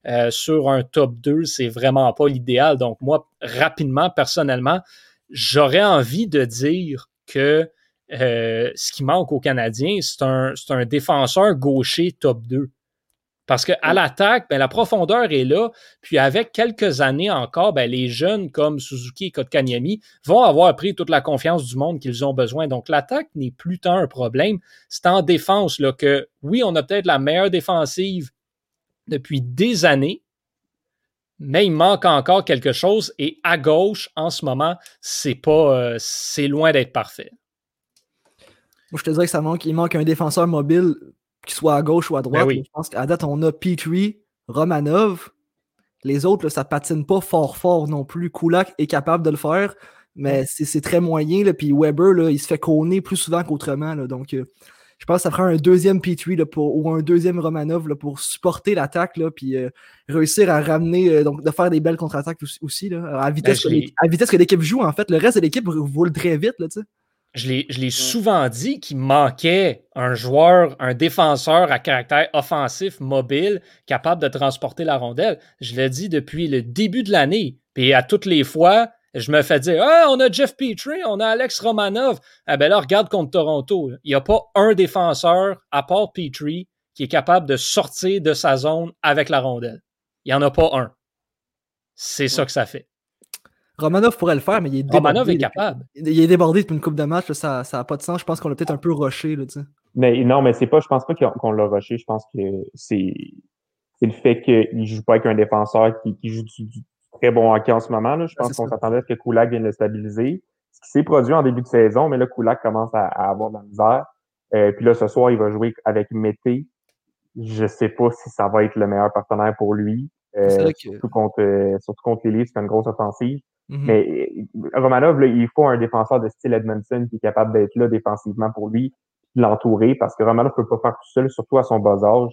euh, sur un top 2, c'est vraiment pas l'idéal. Donc, moi, rapidement, personnellement, j'aurais envie de dire que euh, ce qui manque aux Canadiens, c'est un, un défenseur gaucher top 2. Parce qu'à l'attaque, ben, la profondeur est là. Puis avec quelques années encore, ben, les jeunes comme Suzuki et Kotkaniemi vont avoir pris toute la confiance du monde qu'ils ont besoin. Donc l'attaque n'est plus tant un problème. C'est en défense là, que, oui, on a peut-être la meilleure défensive depuis des années, mais il manque encore quelque chose. Et à gauche, en ce moment, c'est pas, euh, c'est loin d'être parfait. Moi, je te dirais que ça manque, il manque un défenseur mobile qu'il soit à gauche ou à droite. Ben oui. Je pense qu'à date, on a Petrie, Romanov. Les autres, là, ça patine pas fort fort non plus. Kulak est capable de le faire, mais c'est très moyen. Là. Puis Weber, là, il se fait conner plus souvent qu'autrement. Donc, euh, je pense que ça prend un deuxième Petrie là, pour, ou un deuxième Romanov là, pour supporter l'attaque, puis euh, réussir à ramener, euh, donc de faire des belles contre-attaques aussi, là, à, vitesse Ben, je que à vitesse que l'équipe joue, en fait. Le reste de l'équipe roule très vite. Là, tu sais. Je l'ai, je l'ai souvent dit qu'il manquait un joueur, un défenseur à caractère offensif, mobile, capable de transporter la rondelle. Je l'ai dit depuis le début de l'année. Puis à toutes les fois, je me fais dire Ah, on a Jeff Petrie, on a Alex Romanov. Ah ben là, regarde contre Toronto. Il n'y a pas un défenseur, à part Petrie, qui est capable de sortir de sa zone avec la rondelle. Il n'y en a pas un. C'est ça que ça fait. Romanov pourrait le faire, mais il est débordé. Romanov est capable. Il est débordé depuis une coupe de match, là, ça n'a pas de sens. Je pense qu'on l'a peut-être un peu rushé. Là, tu sais. Mais non, mais c'est pas, je pense pas qu'on l'a rushé. Je pense que c'est c'est le fait qu'il joue pas avec un défenseur qui, qui joue du, du très bon hockey en ce moment. Là. Je pense qu'on ça. s'attendait à ce que Kulak vienne le stabiliser. Ce qui s'est produit en début de saison, mais là, Kulak commence à, à avoir de la misère. Euh, puis là, ce soir, il va jouer avec Mété. Je sais pas si ça va être le meilleur partenaire pour lui. Euh, C'est vrai que- surtout contre euh, surtout contre les Leafs, c'est une grosse offensive. Mhm. Mais euh, Romanov, là, il faut un défenseur de style Edmondson qui est capable d'être là défensivement pour lui, puis l'entourer, parce que Romanov peut pas faire tout seul, surtout à son bas âge.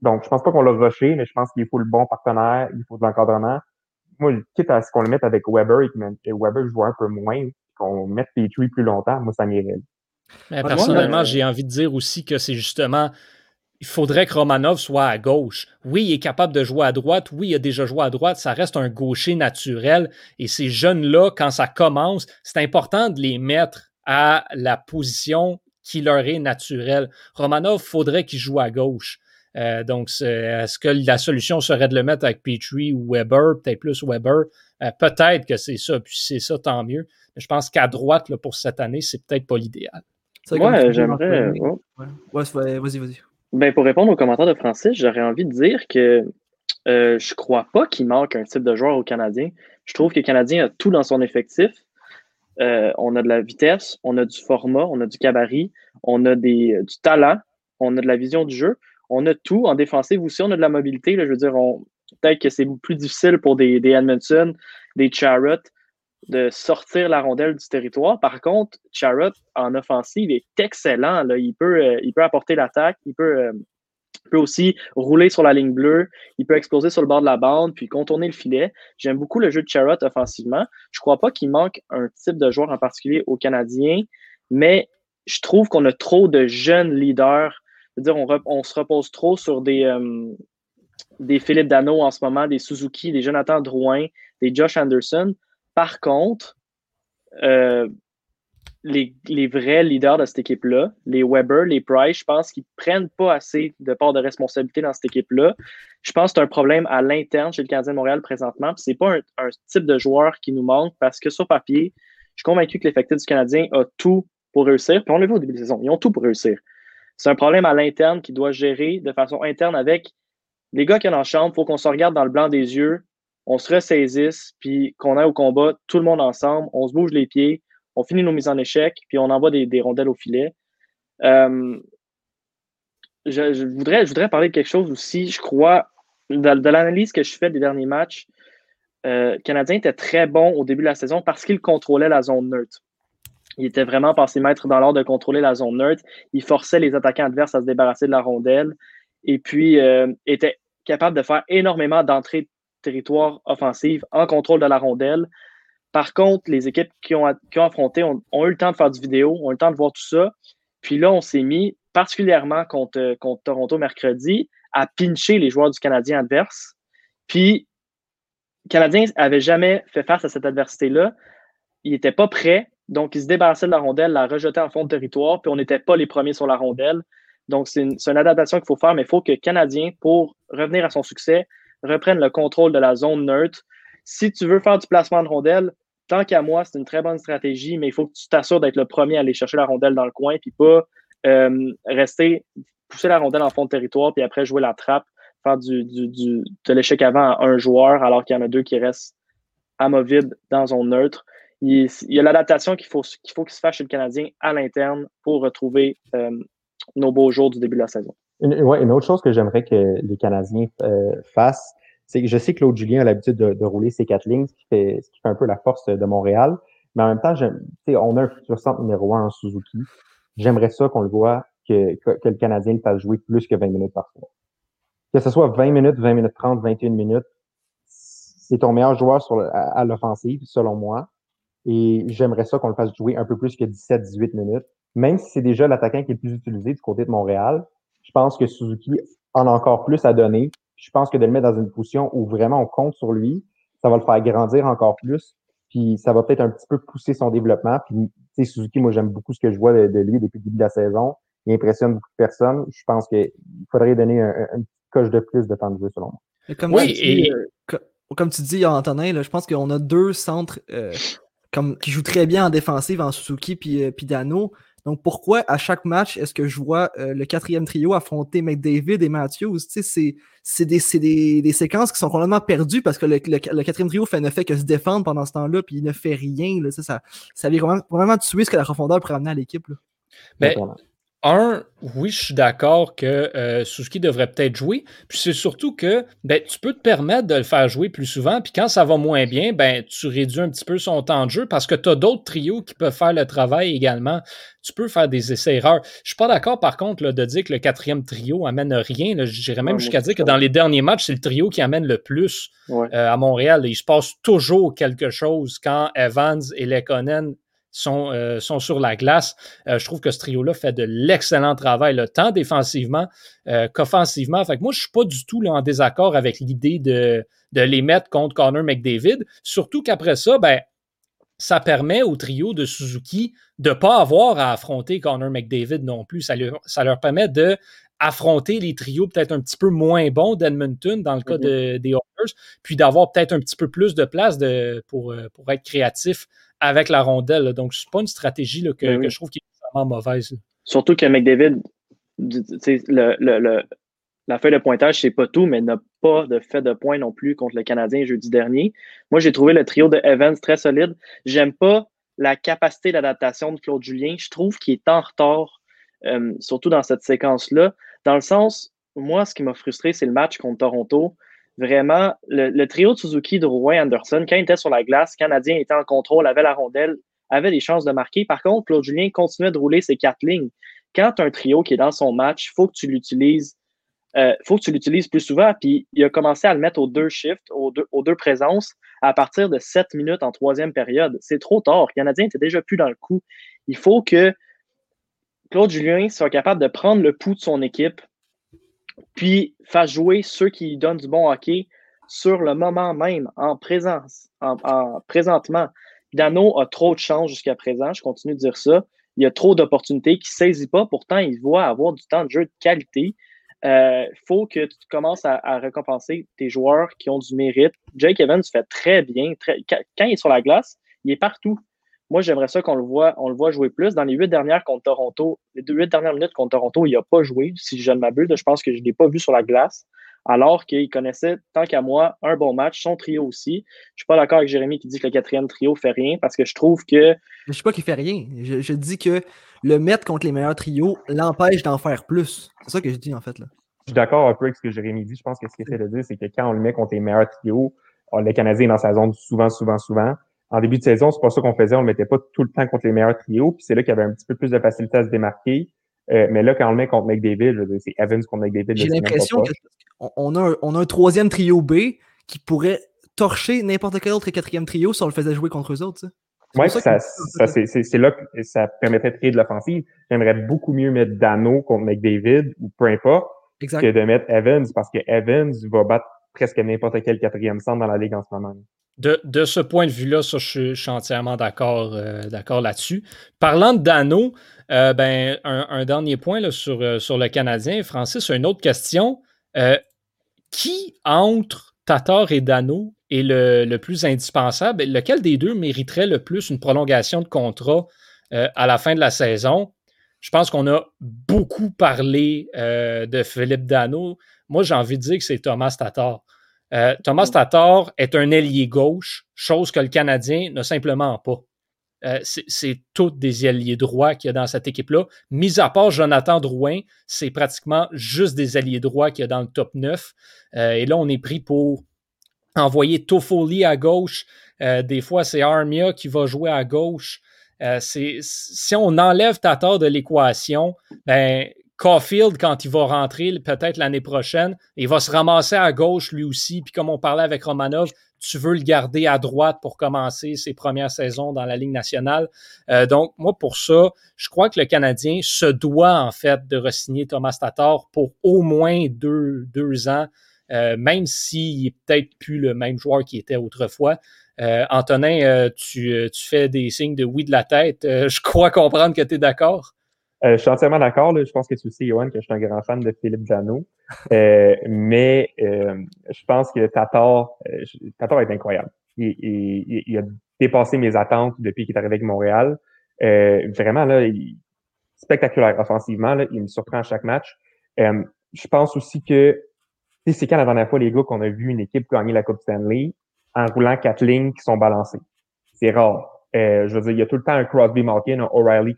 Donc, je pense pas qu'on l'a rushé, mais je pense qu'il faut le bon partenaire, il faut de l'encadrement. Moi, quitte à ce qu'on le mette avec Weber et que Weber joue un peu moins, qu'on mette Petrie plus longtemps, moi, ça m'irait. Personnellement, j'ai envie de dire aussi que c'est justement. Il faudrait que Romanov soit à gauche. Oui, il est capable de jouer à droite. Oui, il a déjà joué à droite. Ça reste un gaucher naturel. Et ces jeunes-là, quand ça commence, c'est important de les mettre à la position qui leur est naturelle. Romanov, faudrait qu'il joue à gauche. Euh, donc, c'est- est-ce que la solution serait de le mettre avec Petrie ou Weber, peut-être plus Weber? Euh, peut-être que c'est ça, puis c'est ça, tant mieux. Mais je pense qu'à droite, là, pour cette année, c'est peut-être pas l'idéal. Dis, j'aimerais. Marc-André. oh. Ouais, Ouais, vas-y, vas-y. Ben, pour répondre aux commentaires de Francis, j'aurais envie de dire que euh, je crois pas qu'il manque un type de joueur au Canadien. Je trouve que le Canadien a tout dans son effectif. Euh, on a de la vitesse, on a du format, on a du gabarit, on a des, du talent, on a de la vision du jeu, on a tout en défensive aussi, on a de la mobilité. Là, je veux dire, peut-être que c'est plus difficile pour des, des Edmondson, des Charrot de sortir la rondelle du territoire. Par contre, Charrot en offensive est excellent. Là. Il, peut, euh, il peut apporter l'attaque, il peut, euh, il peut aussi rouler sur la ligne bleue, il peut exploser sur le bord de la bande, puis contourner le filet. J'aime beaucoup le jeu de Charrot offensivement. Je crois pas qu'il manque un type de joueur en particulier aux Canadiens, mais je trouve qu'on a trop de jeunes leaders. Dire, on, on se repose trop sur des, euh, des Philippe Dano en ce moment, des Suzuki, des Jonathan Drouin, des Josh Anderson. Par contre, euh, les, vrais leaders de cette équipe-là, les Weber, les Price, je pense qu'ils prennent pas assez de part de responsabilité dans cette équipe-là. Je pense que c'est un problème à l'interne chez le Canadien de Montréal présentement. Ce n'est pas un, type de joueur qui nous manque parce que sur papier, je suis convaincu que l'effectif du Canadien a tout pour réussir. Puis on l'a vu au début de saison, ils ont tout pour réussir. C'est un problème à l'interne qui doit gérer de façon interne avec les gars qui en chambre. Il faut qu'on se regarde dans le blanc des yeux, on se ressaisisse, puis qu'on aille au combat, tout le monde ensemble, on se bouge les pieds, on finit nos mises en échec, puis on envoie des, rondelles au filet. Euh, je, voudrais, parler de quelque chose aussi. Je crois, de, l'analyse que je fais des derniers matchs, euh, le Canadien était très bon au début de la saison parce qu'il contrôlait la zone neutre. Il était vraiment passé maître dans l'ordre de contrôler la zone neutre. Il forçait les attaquants adverses à se débarrasser de la rondelle et puis euh, était capable de faire énormément d'entrées de territoire offensive en contrôle de la rondelle. Par contre, les équipes qui ont, ont affronté ont, eu le temps de faire du vidéo, ont eu le temps de voir tout ça. Puis là, on s'est mis, particulièrement contre, contre Toronto mercredi, à pincher les joueurs du Canadien adverse. Puis, le Canadien n'avait jamais fait face à cette adversité-là. Il n'était pas prêt, donc il se débarrassait de la rondelle, la rejetait en fond de territoire, puis on n'était pas les premiers sur la rondelle. Donc, c'est une, une, adaptation qu'il faut faire, mais il faut que le Canadien, pour revenir à son succès, reprenne le contrôle de la zone neutre. Si tu veux faire du placement de rondelle, tant qu'à moi, c'est une très bonne stratégie, mais il faut que tu t'assures d'être le premier à aller chercher la rondelle dans le coin, puis pas euh, rester, pousser la rondelle en fond de territoire, puis après jouer la trappe, faire de l'échec avant à un joueur, alors qu'il y en a deux qui restent amovibles dans zone neutre. Il, y a l'adaptation qu'il faut qu'il faut se fasse chez le Canadien à l'interne pour retrouver euh, nos beaux jours du début de la saison. Une, ouais, une autre chose que j'aimerais que les Canadiens euh, fassent, c'est que je sais que Claude Julien a l'habitude de, de, rouler ses quatre lignes, ce qui, fait, ce qui fait un peu la force de Montréal. Mais en même temps, on a un futur centre numéro un en Suzuki. J'aimerais ça qu'on le voit, que, que, le Canadien le fasse jouer plus que 20 minutes par fois. Que ce soit 20 minutes, 20 minutes 30, 21 minutes, c'est ton meilleur joueur sur le, à, à l'offensive, selon moi. Et j'aimerais ça qu'on le fasse jouer un peu plus que 17-18 minutes. Même si c'est déjà l'attaquant qui est le plus utilisé du côté de Montréal, je pense que Suzuki en a encore plus à donner. Je pense que de le mettre dans une position où vraiment on compte sur lui, ça va le faire grandir encore plus. Puis ça va peut-être un petit peu pousser son développement. Puis tu sais, Suzuki, moi j'aime beaucoup ce que je vois de, de, lui depuis le début de la saison. Il impressionne beaucoup de personnes. Je pense qu'il faudrait donner un, un, une coche de plus de temps de jeu selon moi. Comme oui, tu et... dis, comme tu dis, Antonin, là, je pense qu'on a deux centres euh, comme, qui jouent très bien en défensive en Suzuki puis, euh, puis Dano. Donc, pourquoi à chaque match est-ce que je vois euh, le quatrième trio affronter McDavid et Matthews? C'est, c'est des, des, des, séquences qui sont complètement perdues parce que le, le, le, quatrième trio fait, ne fait que se défendre pendant ce temps-là, puis il ne fait rien. Là, ça, ça vient vraiment, vraiment tuer ce que la profondeur pourrait amener à l'équipe. Mais, un, oui, je suis d'accord que euh, Suzuki devrait peut-être jouer. Puis c'est surtout que ben, tu peux te permettre de le faire jouer plus souvent. Puis quand ça va moins bien, ben, tu réduis un petit peu son temps de jeu parce que tu as d'autres trios qui peuvent faire le travail également. Tu peux faire des essais-erreurs. Je suis pas d'accord, par contre, là, de dire que le quatrième trio amène rien. Je dirais même ouais, jusqu'à dire que dans les derniers matchs, c'est le trio qui amène le plus ouais. euh, à Montréal. Il se passe toujours quelque chose quand Evans et Lekonen sont, euh, sont sur la glace. Euh, je trouve que ce trio-là fait de l'excellent travail, tant défensivement euh, qu'offensivement. Fait que moi, je suis pas du tout là, en désaccord avec l'idée de, de les mettre contre Connor McDavid. Surtout qu'après ça, ben, ça permet au trio de Suzuki de ne pas avoir à affronter Connor McDavid non plus. Ça leur, ça leur permet de affronter les trios peut-être un petit peu moins bons d'Edmonton dans le cas mm-hmm. de, des Oilers, puis d'avoir peut-être un petit peu plus de place de, pour, pour être créatif avec la rondelle. Là. Donc, c'est pas une stratégie là, que, oui. que, je trouve qui est vraiment mauvaise. Surtout que McDavid, le, le, le, la feuille de pointage, c'est pas tout, mais n'a pas de fait de point non plus contre le Canadien jeudi dernier. Moi, j'ai trouvé le trio de Evans très solide. J'aime pas la capacité d'adaptation de Claude Julien. Je trouve qu'il est en retard, euh, surtout dans cette séquence-là. Dans le sens, moi, ce qui m'a frustré, c'est le match contre Toronto vraiment, le, le, trio de Suzuki Anderson, quand il était sur la glace, Canadien était en contrôle, avait la rondelle, avait des chances de marquer. Par contre, Claude Julien continuait de rouler ses quatre lignes. Quand un trio qui est dans son match, il faut que tu l'utilises. Euh, faut que tu l'utilises plus souvent. Puis il a commencé à le mettre aux deux shifts, aux deux, aux deux présences, à partir de sept minutes en troisième période. C'est trop tard. Le Canadien était déjà plus dans le coup. Il faut que Claude Julien soit capable de prendre le pouls de son équipe, puis fasse jouer ceux qui donnent du bon hockey sur le moment même, en présence, en, en présentement. Dano a trop de chance jusqu'à présent, je continue de dire ça. Il y a trop d'opportunités qu'il ne saisit pas, pourtant il voit avoir du temps de jeu de qualité. Il euh, faut que tu commences à, récompenser tes joueurs qui ont du mérite. Jake Evans fait très bien. Quand il est sur la glace, il est partout. Moi, j'aimerais ça qu'on le voit, on le voit jouer plus. Dans les huit dernières contre Toronto, les huit dernières minutes contre Toronto, il n'a pas joué, si je ne m'abuse. Je pense que je ne l'ai pas vu sur la glace. Alors qu'il connaissait, tant qu'à moi, un bon match, son trio aussi. Je suis pas d'accord avec Jérémy qui dit que le quatrième trio fait rien parce que je trouve que. Je sais pas qu'il fait rien. Je, je, dis que le mettre contre les meilleurs trios l'empêche d'en faire plus. C'est ça que je dis en fait là. Je suis d'accord un peu avec ce que Jérémy dit. Je pense que ce qu'il essaie de dire, c'est que quand on le met contre les meilleurs trios, le Canadien est dans sa zone souvent, souvent, souvent en début de saison, c'est pas ça qu'on faisait. On le mettait pas tout le temps contre les meilleurs trios. Puis c'est là qu'il y avait un petit peu plus de facilité à se démarquer. Euh, mais là, quand on le met contre McDavid, c'est Evans contre McDavid. J'ai l'impression qu'on a, on a un troisième trio B qui pourrait torcher n'importe quel autre quatrième trio si on le faisait jouer contre eux autres. Oui, ça, ça, c'est là que ça permettrait de créer de l'offensive. J'aimerais beaucoup mieux mettre Dano contre McDavid ou peu importe exact. que de mettre Evans parce que Evans va battre presque n'importe quel quatrième centre dans la ligue en ce moment. De, ce point de vue-là, je, suis entièrement d'accord euh, là-dessus. Parlant de Dano, euh, ben, un, dernier point sur, sur le Canadien. Francis, une autre question. qui entre Tatar et Dano est le, plus indispensable? Lequel des deux mériterait le plus une prolongation de contrat à la fin de la saison? Je pense qu'on a beaucoup parlé de Philippe Dano. Moi, j'ai envie de dire que c'est Thomas Tatar. Euh, Thomas Tatar est un ailier gauche, chose que le Canadien n'a simplement pas. Euh, c'est tous des alliés droits qu'il y a dans cette équipe-là. Mis à part Jonathan Drouin, c'est pratiquement juste des alliés droits qu'il y a dans le top 9. Euh, et là, on est pris pour envoyer Toffoli à gauche. des fois, c'est Armia qui va jouer à gauche. si on enlève Tatar de l'équation, ben, Caulfield, quand il va rentrer peut-être l'année prochaine, il va se ramasser à gauche lui aussi. Puis comme on parlait avec Romanov, tu veux le garder à droite pour commencer ses premières saisons dans la Ligue nationale. Euh, donc, moi, pour ça, je crois que le Canadien se doit en fait de re-signer Thomas Tatar pour au moins deux, ans, euh, même s'il est peut-être plus le même joueur qu'il était autrefois. Euh, Antonin, tu, tu, fais des signes de oui de la tête. je crois comprendre que tu es d'accord. Euh, je suis entièrement d'accord. Je pense que c'est aussi, Johan, que je suis un grand fan de Philippe Dano. Euh, mais euh, je pense que Tatar, Tatar est incroyable. Il, il, il, a dépassé mes attentes depuis qu'il est arrivé avec Montréal. vraiment, là, il, spectaculaire offensivement. Là, il me surprend à chaque match. je pense aussi que c'est quand la dernière fois, les gars, qu'on a vu une équipe gagner la Coupe Stanley en roulant quatre lignes qui sont balancées? C'est rare. je veux dire, il y a tout le temps un Crosby Malkin, un O'Reilly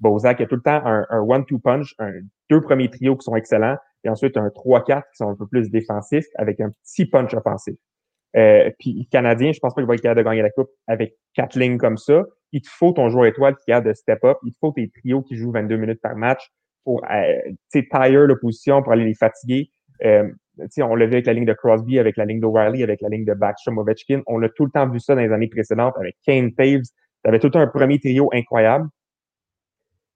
Bozak, a tout le temps un, one-two punch, un, deux premiers trios qui sont excellents, et ensuite un 3-4 qui sont un peu plus défensifs avec un petit punch offensif. Euh, puis Canadien, je pense pas qu'il va être capable de gagner la coupe avec quatre lignes comme ça. Il te faut ton joueur étoile qui a de step up. Il te faut tes trios qui jouent 22 minutes par match pour euh, tire l'opposition, pour aller les fatiguer. Euh, on l'a vu avec la ligne de Crosby, avec la ligne d'O'Reilly, avec la ligne de Backstrom Ovechkin. On a tout le temps vu ça dans les années précédentes avec Kane Taves. Tu avais tout le un premier trio incroyable.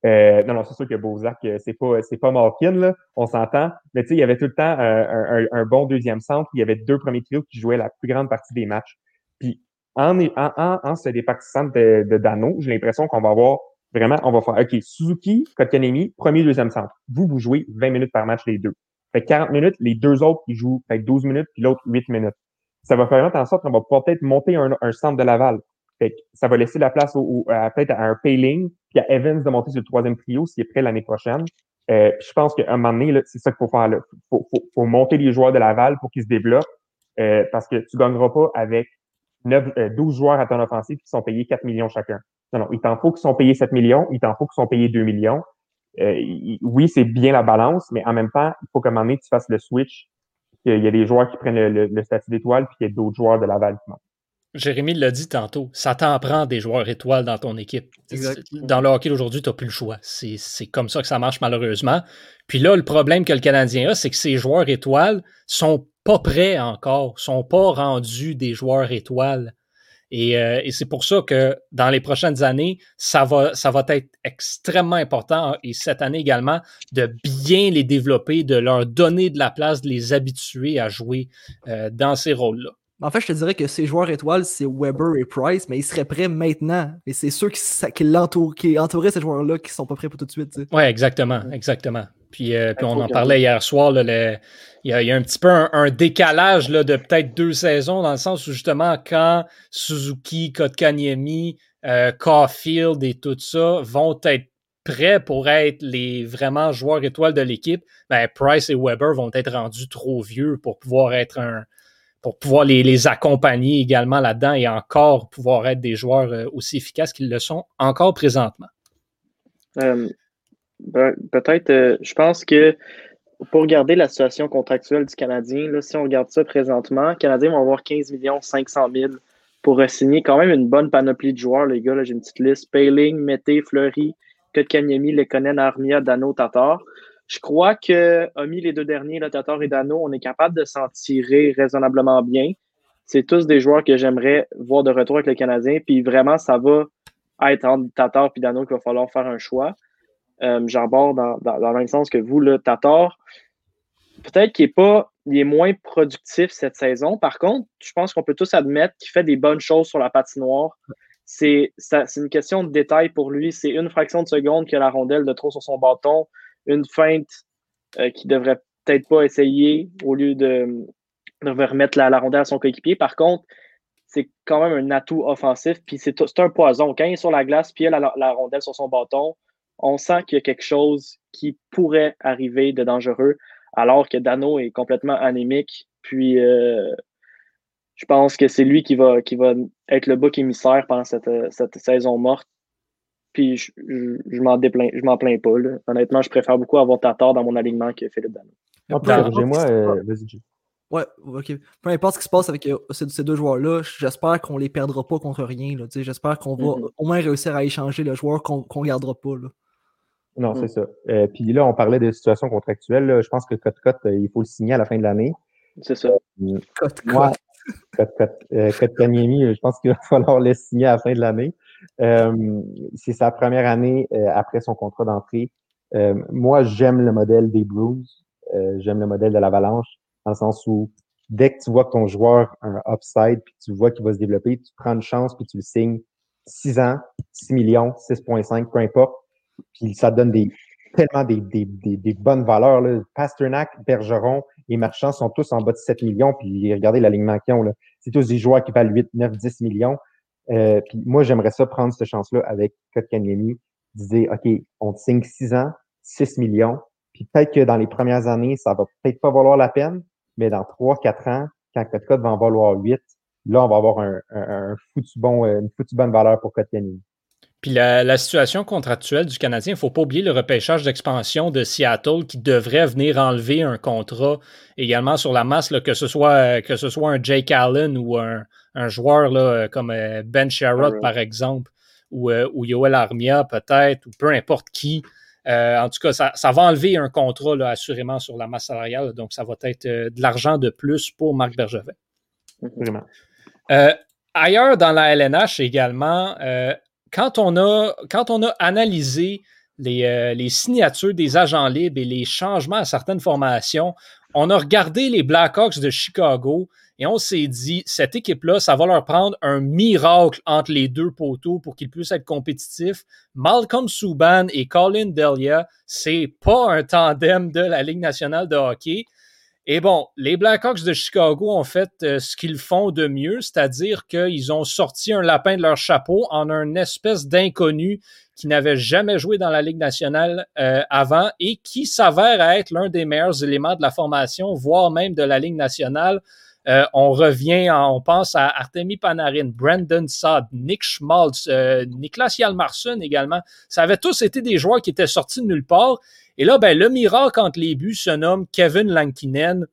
Euh, non, non, c'est sûr que Bozak, euh, c'est pas, c'est pas Malkin, là, on s'entend. Mais tu sais, il y avait tout le temps euh, un, bon deuxième centre. Il y avait deux premiers trios qui jouaient la plus grande partie des matchs. Puis en, en, en, en se départissant de, de Dano, j'ai l'impression qu'on va avoir vraiment, on va faire OK, Suzuki, Kotkanemi, premier, deuxième centre. Vous, vous jouez 20 minutes par match les deux. Fait 40 minutes, les deux autres, ils jouent fait 12 minutes, puis l'autre 8 minutes. Ça va faire en sorte qu'on va pouvoir peut-être monter un, un centre de Laval. Fait ça va laisser la place au, à, peut-être à un Payling, puis à Evans de monter sur le troisième trio s'il est prêt l'année prochaine. Euh, je pense qu'à un moment donné, c'est ça qu'il faut faire. Il faut, faut, faut, monter les joueurs de Laval pour qu'ils se développent. Euh, parce que tu gagneras pas avec 9, 12 euh, joueurs à ton offensive qui sont payés 4 millions chacun. Non, non, il t'en faut qu'ils sont payés 7 millions, il t'en faut qu'ils sont payés 2 millions. Euh, oui, c'est bien la balance, mais en même temps, il faut qu'à un moment donné, tu fasses le switch, qu'il y a des joueurs qui prennent le, le, statut d'étoile, puis qu'il y a d'autres joueurs de Laval qui montent. Jérémy l'a dit tantôt, ça t'en prend des joueurs étoiles dans ton équipe. Dans le hockey d'aujourd'hui, tu n'as plus le choix. C'est comme ça que ça marche malheureusement. Puis là, le problème que le Canadien a, c'est que ces joueurs étoiles sont pas prêts encore, sont pas rendus des joueurs étoiles. Et, euh, et c'est pour ça que dans les prochaines années, ça va, ça va être extrêmement important, et cette année également, de bien les développer, de leur donner de la place, de les habituer à jouer euh, dans ces rôles-là. En fait, je te dirais que ces joueurs étoiles, c'est Weber et Price, mais ils seraient prêts maintenant. Mais c'est ceux qui, qui, qui entouraient ces joueurs-là qui sont pas prêts pour tout de suite. Oui, exactement, exactement. Puis, euh, puis on en parlait hier soir, il, y a, un petit peu un, décalage là, de peut-être deux saisons, dans le sens où justement, quand Suzuki, Kotkaniemi, euh, Caulfield et tout ça vont être prêts pour être les vraiment joueurs étoiles de l'équipe, ben Price et Weber vont être rendus trop vieux pour pouvoir être un, pour pouvoir les, accompagner également là-dedans et encore pouvoir être des joueurs euh, aussi efficaces qu'ils le sont encore présentement? Euh, peut-être, euh, je pense que pour regarder la situation contractuelle du Canadien, là, si on regarde ça présentement, le Canadien va avoir 15 500 000 pour signer quand même une bonne panoplie de joueurs, les gars. J'ai une petite liste. Payling, Mété, Fleury, Kotkaniemi, Lekonen, Armia, Dano, Tatar. Je crois que, mis les deux derniers, le Tatar et Dano, on est capable de s'en tirer raisonnablement bien. C'est tous des joueurs que j'aimerais voir de retour avec le Canadien. Puis vraiment, ça va être entre Tatar et Dano qu'il va falloir faire un choix. Euh, J'aborde dans, dans, le même sens que vous, le Tatar. Peut-être qu'il n'est pas est moins productif cette saison. Par contre, je pense qu'on peut tous admettre qu'il fait des bonnes choses sur la patinoire. C'est une question de détail pour lui. C'est une fraction de seconde que la rondelle de trop sur son bâton, une feinte euh, qu'il devrait peut-être pas essayer au lieu de, de remettre la, rondelle à son coéquipier. Par contre, c'est quand même un atout offensif. Puis c'est un poison. Quand il est sur la glace, puis il a la, rondelle sur son bâton, on sent qu'il y a quelque chose qui pourrait arriver de dangereux, alors que Dano est complètement anémique. Puis euh, je pense que c'est lui qui va, qui va être le bouc émissaire pendant cette saison morte. Puis je, je, m'en plains pas. Honnêtement, je préfère beaucoup avoir Tatar dans mon alignement que Philippe Dano. moi euh, vas-y. Ouais, ok. Peu importe ce qui se passe avec euh, ces, deux joueurs-là, j'espère qu'on les perdra pas contre rien. J'espère qu'on va mm-hmm. au moins réussir à échanger le joueur qu'on ne gardera pas. Là. Non, c'est mm. ça. Euh, puis là, on parlait de situation contractuelle. Je pense que Cote-Cote, il faut le signer à la fin de l'année. C'est ça. Cote-Cote. Cote Kanyemi, je pense qu'il va falloir le signer à la fin de l'année. Euh, c'est sa première année euh, après son contrat d'entrée. Euh, moi, j'aime le modèle des Blues. j'aime le modèle de l'Avalanche, dans le sens où dès que tu vois que ton joueur a un upside, puis tu vois qu'il va se développer, tu prends une chance, puis tu le signes 6 ans, 6 millions, 6,5, peu importe. Puis ça donne des tellement des, des, des, bonnes valeurs. Là. Pasternak, Bergeron et Marchand sont tous en bas de 7 millions. Puis regardez l'alignement qu'ils ont. C'est tous des joueurs qui valent 8, 9, 10 millions. Euh, puis moi, j'aimerais ça prendre cette chance-là avec Kotkaniemi. Disais, OK, on te signe 6 ans, 6 millions. Puis peut-être que dans les premières années, ça va peut-être pas valoir la peine, mais dans 3, 4 ans, quand Kotkot va en valoir 8, là, on va avoir un, un, foutu bon, une foutue bonne valeur pour Kotkaniemi. Puis la, situation contractuelle du Canadien, il ne faut pas oublier le repêchage d'expansion de Seattle qui devrait venir enlever un contrat également sur la masse, que, ce soit, que ce soit un Jake Allen ou un, joueur là, comme euh, Ben Sherrod, par exemple, ou, euh, ou Yoel Armia peut-être, ou peu importe qui. Euh, en tout cas, ça, va enlever un contrat là, assurément sur la masse salariale, donc ça va être de l'argent de plus pour Marc Bergevin. Vraiment. ailleurs dans la LNH également, quand on a, quand on a analysé euh, les, signatures des agents libres et les changements à certaines formations, on a regardé les Blackhawks de Chicago et on s'est dit, cette équipe-là, ça va leur prendre un miracle entre les deux poteaux pour qu'ils puissent être compétitifs. Malcolm Subban et Colin Delia, c'est pas un tandem de la Ligue nationale de hockey. Et bon, les Blackhawks de Chicago ont fait euh, ce qu'ils font de mieux, c'est-à-dire qu'ils ont sorti un lapin de leur chapeau en un espèce d'inconnu qui n'avait jamais joué dans la Ligue nationale euh, avant et qui s'avère être l'un des meilleurs éléments de la formation, voire même de la Ligue nationale. Euh, on revient, on pense à Artemi Panarin, Brandon Saad, Nick Schmaltz, Niklas Hjalmarsson également. Ça avait tous été des joueurs qui étaient sortis de nulle part et là, ben, le miracle entre les buts se nomme Kevin Lankinen.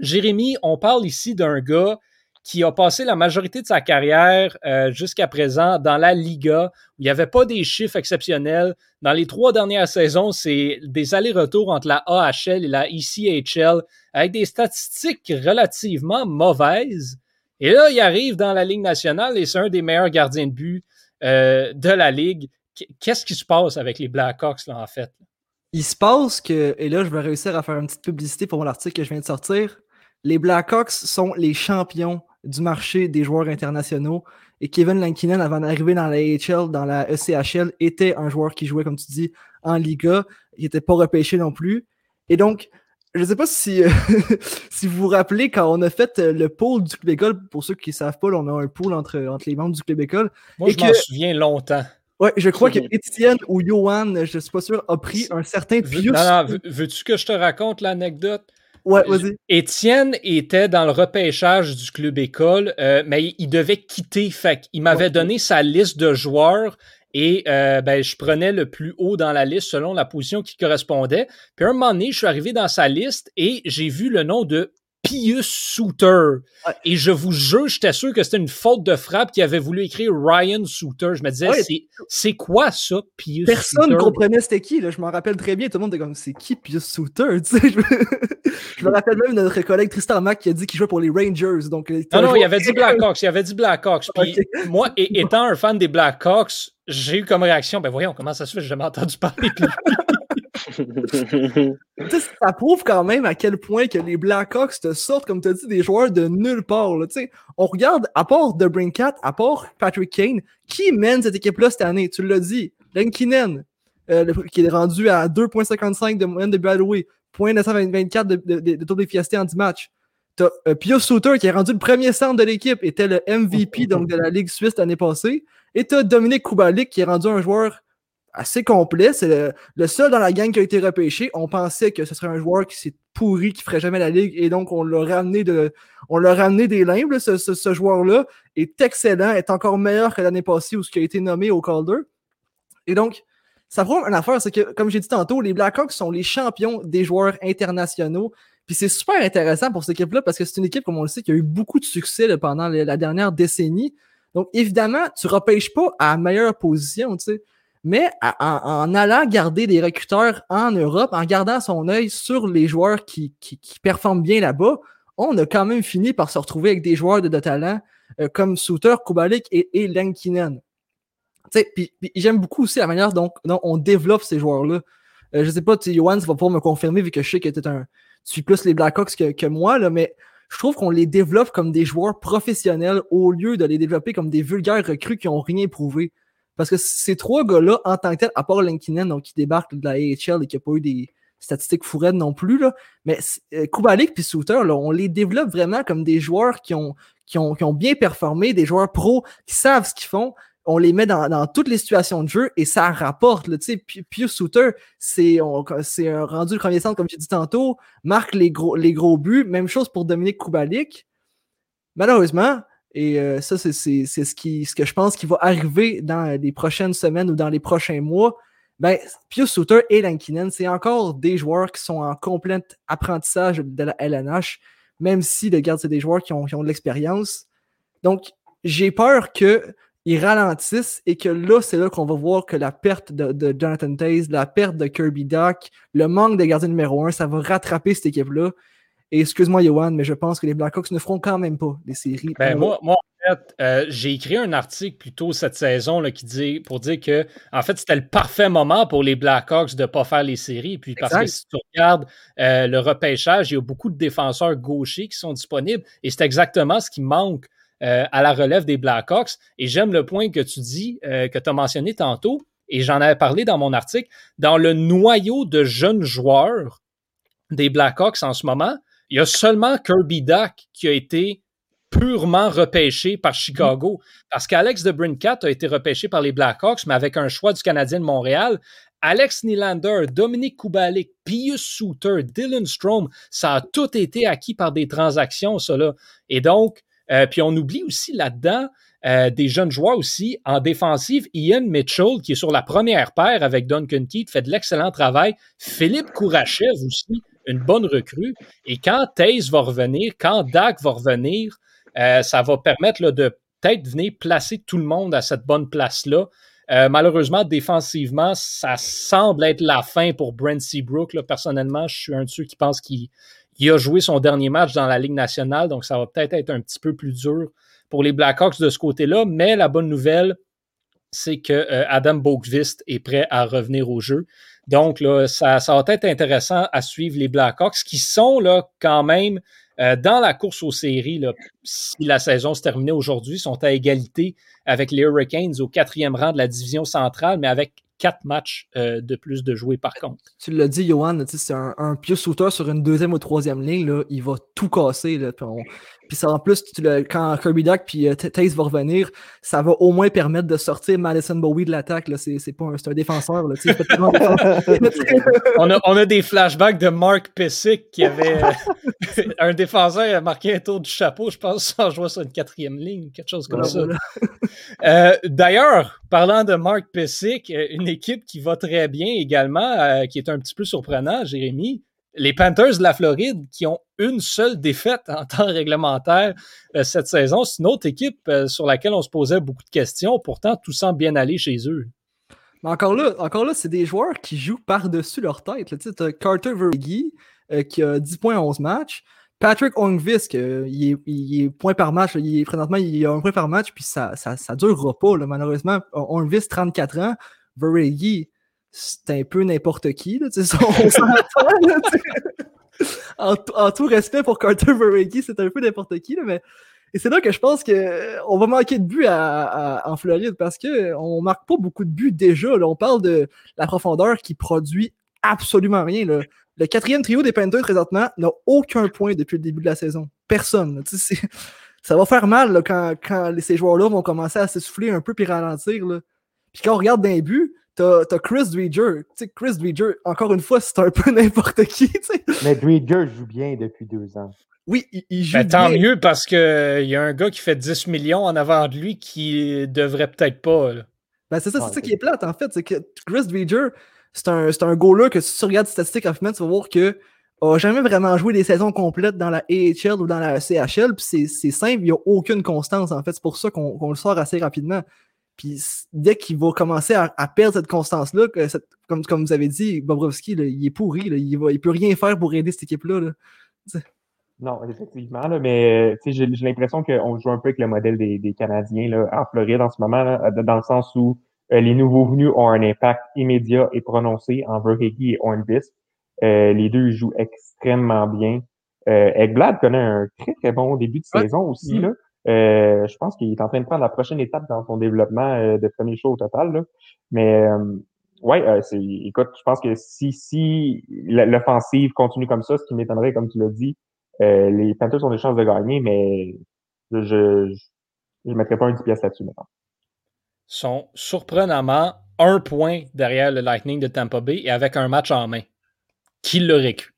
Jérémy, on parle ici d'un gars qui a passé la majorité de sa carrière euh, jusqu'à présent dans la Liga, où il n'y avait pas des chiffres exceptionnels. Dans les trois dernières saisons, c'est des allers-retours entre la AHL et la ECHL, avec des statistiques relativement mauvaises. Et là, il arrive dans la Ligue nationale et c'est un des meilleurs gardiens de but euh, de la Ligue. Qu'est-ce qui se passe avec les Blackhawks, là, en fait? Il se passe que, et là, je vais réussir à faire une petite publicité pour mon article que je viens de sortir. Les Blackhawks sont les champions du marché des joueurs internationaux. Et Kevin Lankinen, avant d'arriver dans la AHL, dans la ECHL, était un joueur qui jouait, comme tu dis, en Liga. Il n'était pas repêché non plus. Et donc, je ne sais pas si, si vous vous rappelez, quand on a fait le pôle du club école, pour ceux qui ne savent pas, on a un pôle entre, entre les membres du club école. Moi, je m'en souviens longtemps. Ouais, je crois que Étienne ou Johan, je ne suis pas sûr, a pris un certain Pius. Non, non, veux-tu que je te raconte l'anecdote? Ouais, vas-y. Étienne était dans le repêchage du club école, euh, mais il devait quitter. Fait il m'avait donné sa liste de joueurs et euh, ben, je prenais le plus haut dans la liste selon la position qui correspondait. Puis à un moment donné, je suis arrivé dans sa liste et j'ai vu le nom de Pius Souter. Et je vous jure, j'étais sûr que c'était une faute de frappe qui avait voulu écrire Ryan Souter. Je me disais, c'est quoi ça, Pius Personne ne comprenait c'était qui. Là. Je m'en rappelle très bien. Tout le monde était comme, c'est qui Pius Souter? je, me rappelle même de notre collègue Tristan Mac qui a dit qu'il jouait pour les Rangers. Donc, euh, non, non, il avait dit Blackhawks. Il avait dit Blackhawks. Puis moi, étant un fan des Blackhawks, j'ai eu comme réaction, ben voyons, comment ça se fait, j'ai jamais entendu parler de lui. ça prouve quand même à quel point que les Blackhawks te sortent, comme tu as dit, des joueurs de nulle part. On regarde, à part The Brinkat, à part Patrick Kane, qui mène cette équipe-là cette année? Tu l'as dit. Lenkinen, euh, qui est rendu à 2.55 de moyenne de Bradway, 0.924 de, de, de, de des fiestés en 10 matchs. T'as uh, Pio Souter qui est rendu le premier centre de l'équipe, était le MVP donc, de la Ligue suisse l'année passée. Et tu as Dominique Kubalik qui est rendu un joueur assez complet. C'est le, seul dans la gang qui a été repêché. On pensait que ce serait un joueur qui s'est pourri, qui ferait jamais la Ligue. Et donc, on l'a ramené, de, on l'a ramené des limbes. Ce, ce, joueur-là est excellent, est encore meilleur que l'année passée où ce qui a été nommé au Calder. Et donc, ça prouve une affaire, c'est que, comme j'ai dit tantôt, les Blackhawks sont les champions des joueurs internationaux. Puis c'est super intéressant pour cette équipe-là parce que c'est une équipe, comme on le sait, qui a eu beaucoup de succès pendant la dernière décennie. Donc, évidemment, tu repêches pas à meilleure position, tu sais. Mais en, allant garder des recruteurs en Europe, en gardant son œil sur les joueurs qui, qui, performent bien là-bas, on a quand même fini par se retrouver avec des joueurs de, talent euh, comme Souter, Kubalik et, et Lenkinen. Puis, j'aime beaucoup aussi la manière dont, on développe ces joueurs-là. Euh, je sais pas, Johan, tu vas pouvoir me confirmer vu que je sais que un, tu suis plus les Blackhawks que, que moi, là, mais je trouve qu'on les développe comme des joueurs professionnels au lieu de les développer comme des vulgaires recrues qui n'ont rien prouvé. Parce que ces trois gars-là, en tant que tel, à part Lankinen, donc qui débarque de la AHL et qui n'a pas eu des statistiques fourrettes non plus, là, mais euh, Kubalik et Souter, là, on les développe vraiment comme des joueurs qui ont, qui ont, qui ont bien performé, des joueurs pros qui savent ce qu'ils font, on les met dans, toutes les situations de jeu et ça rapporte. Là, Pius Souter, c'est un rendu le premier centre, comme j'ai dit tantôt, marque les gros, les gros buts. Même chose pour Dominique Koubalik. Malheureusement, et euh, ça, c'est ce, que je pense qui va arriver dans les prochaines semaines ou dans les prochains mois. Ben, Pius Souter et Lankinen, c'est encore des joueurs qui sont en complet apprentissage de la LNH, même si le garde, c'est des joueurs qui ont, de l'expérience. Donc, j'ai peur que ils ralentissent et que là, c'est là qu'on va voir que la perte de, Jonathan Taze, la perte de Kirby Duck, le manque de gardien numéro un, ça va rattraper cette équipe-là. Et excuse-moi, Johan, mais je pense que les Blackhawks ne feront quand même pas des séries. Ben, moi, moi, en fait, euh, j'ai écrit un article plus tôt cette saison là, qui dit, pour dire que en fait, c'était le parfait moment pour les Blackhawks de ne pas faire les séries. Puis parce que si tu regardes euh, le repêchage, il y a beaucoup de défenseurs gauchers qui sont disponibles et c'est exactement ce qui manque euh, à la relève des Blackhawks. Et j'aime le point que tu dis, que tu as mentionné tantôt, et j'en avais parlé dans mon article, dans le noyau de jeunes joueurs des Blackhawks en ce moment, il y a seulement Kirby Duck qui a été purement repêché par Chicago. Parce qu'Alex de Brincat a été repêché par les Blackhawks, mais avec un choix du Canadien de Montréal. Alex Nylander, Dominique Kubalik, Pius Souter, Dylan Strom, ça a tout été acquis par des transactions, cela. Et donc, euh, puis on oublie aussi là-dedans euh, des jeunes joueurs aussi en défensive. Ian Mitchell, qui est sur la première paire avec Duncan Keith, fait de l'excellent travail. Philippe Kourachev aussi, une bonne recrue. Et quand Taze va revenir, quand Dak va revenir, euh, ça va permettre de peut-être venir placer tout le monde à cette bonne place-là. malheureusement, défensivement, ça semble être la fin pour Brent Seabrook. Personnellement, je suis un de ceux qui pense qu'il il a joué son dernier match dans la Ligue nationale, donc ça va peut-être être un petit peu plus dur pour les Blackhawks de ce côté-là. Mais la bonne nouvelle, c'est que euh, Adam Bogvist est prêt à revenir au jeu. Donc, là, ça, va être intéressant à suivre les Blackhawks qui sont là quand même euh, dans la course aux séries. Si la saison se terminait aujourd'hui, sont à égalité avec les Hurricanes au quatrième rang de la division centrale, mais avec quatre matchs euh, de plus de jouer par contre. Tu l'as dit, Johan, c'est un, un pieux shooter sur une deuxième ou troisième ligne, là, il va tout casser. Là, puis ça, en plus, quand Kirby Duck puis euh, Taze va revenir, ça va au moins permettre de sortir Madison Bowie de l'attaque. C'est pas un, un défenseur. Là, on, a, on a des flashbacks de Mark Pessick qui avait euh, un défenseur a marqué un tour du chapeau, je pense, sans jouer sur une quatrième ligne, quelque chose comme ça. Euh, d'ailleurs, parlant de Mark Pessick, une équipe qui va très bien également, qui est un petit peu surprenant, Jérémy, les Panthers de la Floride qui ont une seule défaite en temps réglementaire euh, cette saison. C'est une autre équipe euh, sur laquelle on se posait beaucoup de questions. Pourtant, tout semble bien aller chez eux. Mais encore là, encore là c'est des joueurs qui jouent par-dessus leur tête. Tu as Carter Vergey euh, qui a 10 points en 11 matchs. Patrick Ongvisk, il, est, point par match. Il est, présentement, il a un point par match, puis ça ne ça, durera pas, malheureusement. Ongvisk, 34 ans. Vergey, c'est un peu n'importe qui. Là, on s'entend. en, en, tout respect pour Carter Veregi, c'est un peu n'importe qui, là, mais et c'est là que je pense qu'on va manquer de buts à, en Floride parce qu'on marque pas beaucoup de buts déjà. Là. On parle de la profondeur qui produit absolument rien. Là. Le quatrième trio des Panthers présentement n'a aucun point depuis le début de la saison. Personne. Ça va faire mal quand, quand, ces joueurs-là vont commencer à s'essouffler un peu puis ralentir. Là. Puis quand on regarde d'un but, t'as as Chris Dweger. Chris Dweger, encore une fois, c'est un peu n'importe qui. T'sais. Mais Dweger joue bien depuis deux ans. Oui, il, joue ben, bien. Tant mieux parce qu'il y a un gars qui fait 10 millions en avant de lui qui devrait peut-être pas. Ben, c'est ça, c'est ça qui est plate en fait. C'est que Chris Dweger, c'est un, un goaler que si tu regardes les statistiques en tu vas voir que n'a jamais vraiment joué des saisons complètes dans la AHL ou dans la CHL. Puis c'est simple, il n'y a aucune constance en fait. C'est pour ça qu'on le sort assez rapidement. Puis dès qu'il va commencer à, perdre cette constance-là, comme, comme vous avez dit, Bobrovski, il est pourri. il ne peut rien faire pour aider cette équipe-là. Là. Non, effectivement, là, mais j'ai l'impression qu'on joue un peu avec le modèle des, des Canadiens là, en Floride en ce moment, là, dans le sens où euh, les nouveaux venus ont un impact immédiat et prononcé en Verhege et Hornbis. Euh, les deux jouent extrêmement bien. Euh, Ekblad connaît un très très bon début de saison aussi. Mm-hmm. Là. Euh, je pense qu'il est en train de prendre la prochaine étape dans son développement euh, de premier show au total. Là. Mais euh, ouais, euh, c'est, écoute, je pense que si, si l'offensive continue comme ça, ce qui m'étonnerait, comme tu l'as dit, les Panthers ont des chances de gagner, mais je je mettrais pas un 10 pièces là-dessus maintenant. Sont surprenamment un point derrière le Lightning de Tampa Bay et avec un match en main. Qui l'aurait cru?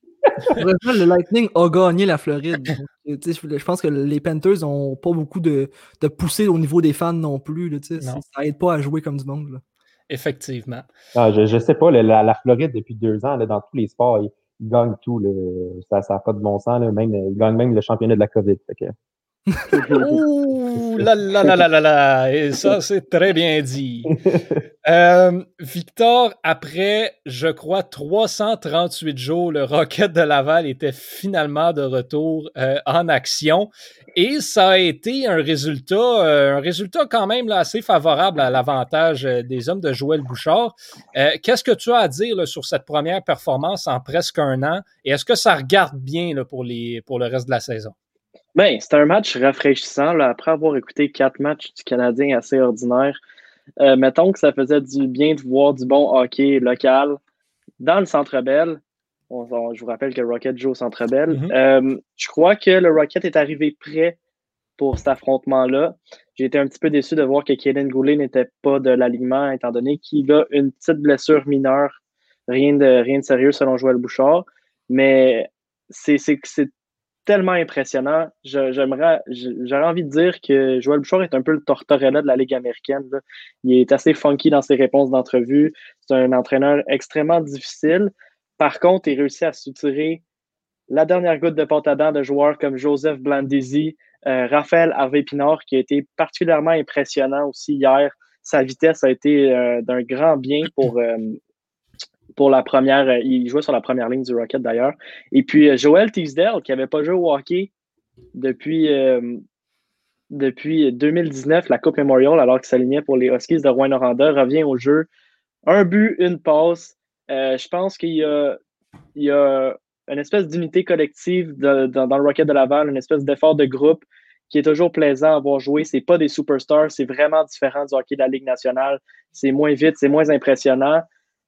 Le Lightning a gagné la Floride. je pense que les Panthers n'ont pas beaucoup de, de poussée au niveau des fans non plus. Là, ça aide pas à jouer comme du monde. Effectivement. Ah, je, ne sais pas, la, Floride, depuis deux ans, dans tous les sports, ils, gagnent tout. ça n'a pas de bon sens. même, ils gagnent même le championnat de la COVID. Ouh là là là là là là! Et ça, c'est très bien dit. Euh, Victor, après, je crois, 338 jours, le Rocket de Laval était finalement de retour euh, en action. Et ça a été un résultat, euh, un résultat quand même là, assez favorable à l'avantage des hommes de Joël Bouchard. Qu'est-ce que tu as à dire sur cette première performance en presque un an? Et est-ce que ça regarde bien là, pour, les, pour le reste de la saison? Ben, c'était un match rafraîchissant. Là, après avoir écouté quatre matchs du Canadien assez ordinaires, euh, mettons que ça faisait du bien de voir du bon hockey local dans le Centre Bell. je vous rappelle que le Rocket joue au Centre Bell. Mm-hmm. Euh, je crois que le Rocket est arrivé prêt pour cet affrontement-là. J'ai été un petit peu déçu de voir que Kaden Goulet n'était pas de l'alignement, étant donné qu'il a une petite blessure mineure. Rien de, rien de sérieux selon Joël Bouchard. Mais c'est tellement impressionnant. J'aurais envie de dire que Joël Bouchard est un peu le Tortorella de la Ligue américaine. Il est assez funky dans ses réponses d'entrevue. C'est un entraîneur extrêmement difficile. Par contre, il réussit à soutirer la dernière goutte de pâte à dents de joueurs comme Joseph Blandisi, euh, Raphaël Harvey-Pinard, qui a été particulièrement impressionnant aussi hier. Sa vitesse a été euh, d'un grand bien pour, euh, pour la première. Euh, il jouait sur la première ligne du Rocket d'ailleurs. Et puis euh, Joel Teasdale, qui n'avait pas joué au hockey depuis, euh, depuis 2019, la Coupe Memorial, alors qu'il s'alignait pour les Huskies de Rouen-Noranda, revient au jeu. Un but, une passe. je pense qu'il y a, il y a une espèce d'unité collective dans, le Rocket de Laval, une espèce d'effort de groupe qui est toujours plaisant à voir jouer. C'est pas des superstars, c'est vraiment différent du hockey de la Ligue nationale. C'est moins vite, c'est moins impressionnant,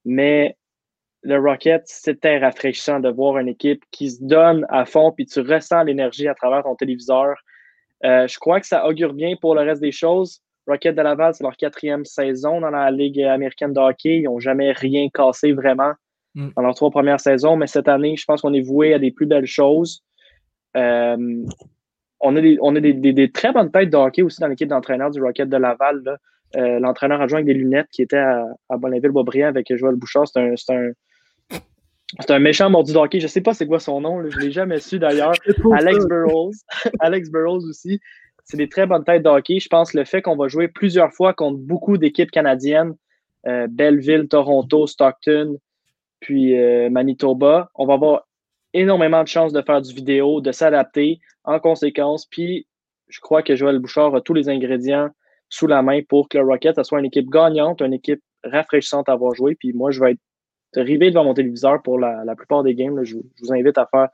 mais le Rocket, c'était rafraîchissant de voir une équipe qui se donne à fond, puis tu ressens l'énergie à travers ton téléviseur. Euh, je crois que ça augure bien pour le reste des choses. Rocket de Laval, c'est leur quatrième saison dans la Ligue américaine de hockey. Ils n'ont jamais rien cassé vraiment mm. dans leurs trois premières saisons, mais cette année, je pense qu'on est voué à des plus belles choses. Euh, on a, des, on a des, très bonnes têtes de hockey aussi dans l'équipe d'entraîneurs du Rocket de Laval. Euh, l'entraîneur adjoint avec des lunettes qui était à, à Boninville-Boisbriand avec Joël Bouchard, c'est un, c'est un méchant mordu de hockey. Je sais pas c'est quoi son nom. Je Je l'ai jamais su d'ailleurs. Alex Burrows. Alex Burrows aussi. C'est des très bonnes têtes de hockey. Je pense que le fait qu'on va jouer plusieurs fois contre beaucoup d'équipes canadiennes, euh, Belleville, Toronto, Stockton, puis euh, Manitoba, on va avoir énormément de chances de faire du vidéo, de s'adapter en conséquence. Puis je crois que Joël Bouchard a tous les ingrédients sous la main pour que le Rocket soit une équipe gagnante, une équipe rafraîchissante à avoir joué. Puis moi, je vais être rivé devant mon téléviseur pour la, la plupart des games. Je, je, vous invite à faire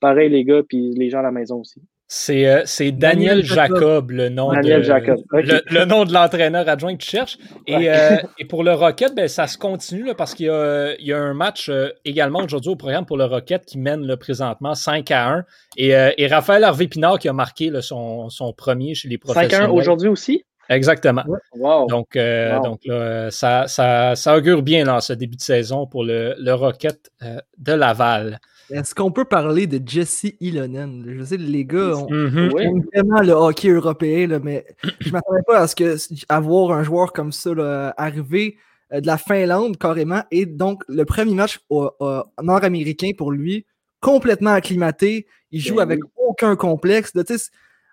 pareil, les gars, puis les gens à la maison aussi. C'est euh, Daniel, Daniel Jacob, Jacob, le nom Daniel de, Jacob. Okay. le, le, nom de l'entraîneur adjoint que tu cherches. Et, ouais. euh, et pour le Rocket, ben, ça se continue là, parce qu'il y, y, a un match euh, également aujourd'hui au programme pour le Rocket qui mène là, présentement 5 à 1. Et, euh, et Raphaël Harvey-Pinard qui a marqué là, son, son premier chez les professionnels. 5 à 1 aujourd'hui aussi? Exactement. Wow. Donc, euh, Wow. donc là, ça, ça, ça augure bien dans ce début de saison pour le, le Rocket euh, de Laval. Est-ce qu'on peut parler de Jesse Ilonen? Je sais, les gars, on. Oui. on aime vraiment le hockey européen, là, mais je ne m'attendais pas à ce que avoir un joueur comme ça là, arriver euh, de la Finlande carrément. Et donc, le premier match nord-américain pour lui, complètement acclimaté. Il joue Ben avec aucun complexe. là, tu sais,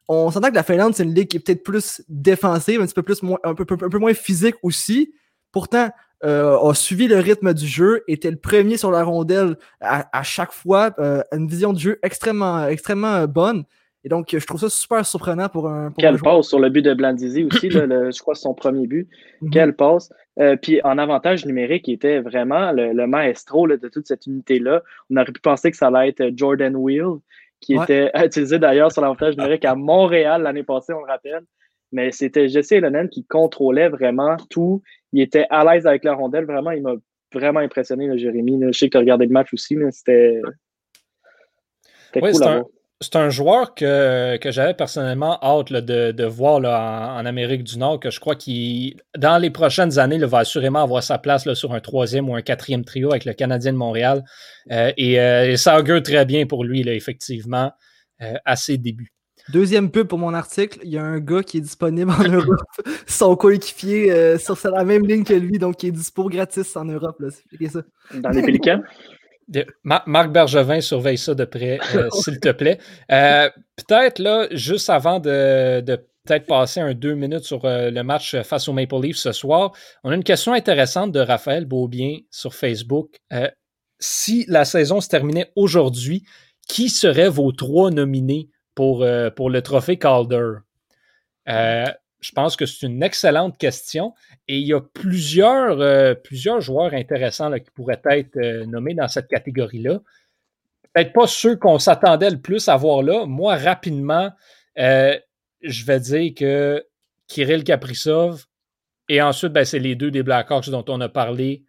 on s'entend que la Finlande, c'est une ligue qui est peut-être plus défensive, un petit peu, plus moins, un peu, un peu- un peu moins physique aussi. Pourtant, euh, a suivi le rythme du jeu, était le premier sur la rondelle à, à chaque fois, euh, une vision de jeu extrêmement, extrêmement euh, bonne. Et donc, je trouve ça super surprenant pour un, pour Quelle passe sur le but de Blandisi aussi, là, le- je crois son premier but. Mhm. Quelle passe. Euh, puis en avantage numérique, il était vraiment le, le maestro là, de toute cette unité-là. On aurait pu penser que ça allait être Jordan Wheel, qui Ouais. était utilisé d'ailleurs sur l'avantage numérique à Montréal l'année passée, on le rappelle. Mais c'était Jesse Elonen qui contrôlait vraiment tout. Il était à l'aise avec la rondelle. Vraiment, il m'a vraiment impressionné, là, Jérémy. là. Je sais que tu as regardé le match aussi, mais c'était c'était cool c'est un- joueur que, que j'avais personnellement hâte là, de, de voir là, en, en Amérique du Nord, que je crois qu'il, dans les prochaines années, là, va assurément avoir sa place là, sur un troisième ou un quatrième trio avec le Canadien de Montréal. Euh, et, euh, et ça augure très bien pour lui, là, effectivement, euh, à ses débuts. Deuxième pub pour mon article, il y a un gars qui est disponible en Europe, son coéquipier euh, sur la même ligne que lui, donc qui est dispo gratis en Europe. Là. C'est ça. Dans les Pélicans? Marc Bergevin surveille ça de près, euh, s'il te plaît. Euh, peut-être là, juste avant de, de peut-être passer un deux minutes sur euh, le match face aux Maple Leafs ce soir, on a une question intéressante de Raphaël Beaubien sur Facebook. Si la saison se terminait aujourd'hui, qui seraient vos trois nominés pour, pour le trophée Calder? Je pense que c'est une excellente question et il y a plusieurs, euh, plusieurs joueurs intéressants qui pourraient être euh, nommés dans cette catégorie-là. Peut-être pas ceux qu'on s'attendait le plus à voir là. Moi, rapidement, euh, je vais dire que Kirill Kaprizov et ensuite, ben, c'est les deux des Blackhawks dont on a parlé,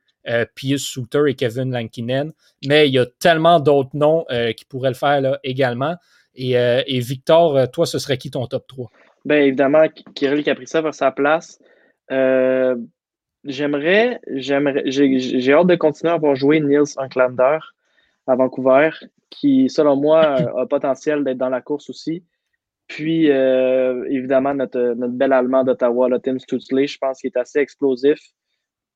Pius Souter et Kevin Lankinen. Mais il y a tellement d'autres noms qui pourraient le faire également. Et, et Victor, toi, ce serait qui ton top 3? Ben évidemment, Kirill Kaprizov a sa place. Euh, j'aimerais, j'aimerais, j'ai hâte de continuer à voir jouer Niels Anklander à Vancouver, qui, selon moi, a potentiel d'être dans la course aussi. Puis, euh, évidemment, notre, notre bel Allemand d'Ottawa, là, Tim Stutzle, je pense qu'il est assez explosif,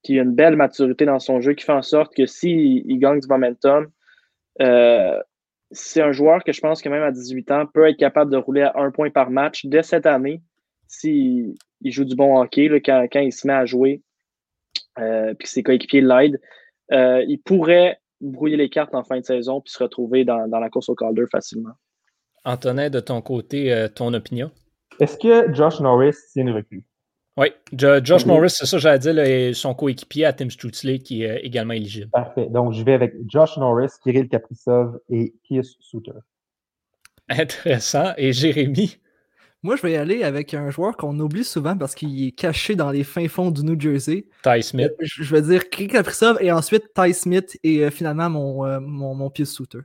qui a une belle maturité dans son jeu, qui fait en sorte que s'il il gagne du momentum, euh, c'est un joueur que je pense que même à 18 ans peut être capable de rouler à un point par match dès cette année s'il il joue du bon hockey, là, quand, quand il se met à jouer, euh, puis que ses coéquipiers l'aident. Euh, il pourrait brouiller les cartes en fin de saison puis se retrouver dans, dans la course au Calder facilement. Antonin, de ton côté, euh, ton opinion? Est-ce que Josh Norris, c'est une recrue? Oui, Jo- Josh Ok. Norris, c'est ça, j'allais dire, là, et son coéquipier à Tim Stutzle qui est euh, également éligible. Parfait. Donc, je vais avec Josh Norris, Kirill Kaprizov et Pius Souter. Intéressant. Et Jérémy? Moi, je vais y aller avec un joueur qu'on oublie souvent parce qu'il est caché dans les fins fonds du New Jersey. Ty Smith. Je, vais dire Kirill Kaprizov et ensuite Ty Smith et euh, finalement mon, euh, mon, mon pied Souter.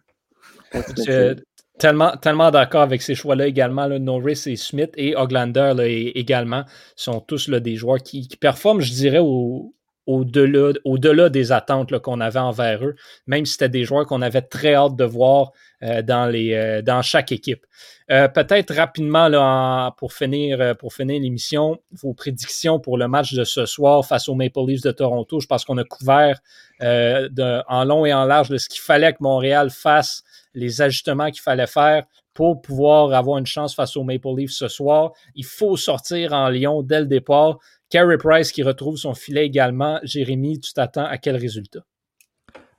Je- tellement tellement d'accord avec ces choix-là également. Norris et Smith et Oglander là, également sont tous là, des joueurs qui, qui performent, je dirais, au, au-delà, au-delà des attentes qu'on avait envers eux, même si c'était des joueurs qu'on avait très hâte de voir euh, dans, les, euh, dans chaque équipe. Euh, peut-être rapidement là, pour finir, pour finir l'émission, vos prédictions pour le match de ce soir face aux Maple Leafs de Toronto. Je pense qu'on a couvert en long et en large de ce qu'il fallait que Montréal fasse, les ajustements qu'il fallait faire pour pouvoir avoir une chance face aux Maple Leafs ce soir. Il faut sortir en Lyon dès le départ. Carey Price qui retrouve son filet également. Jérémy, tu t'attends à quel résultat?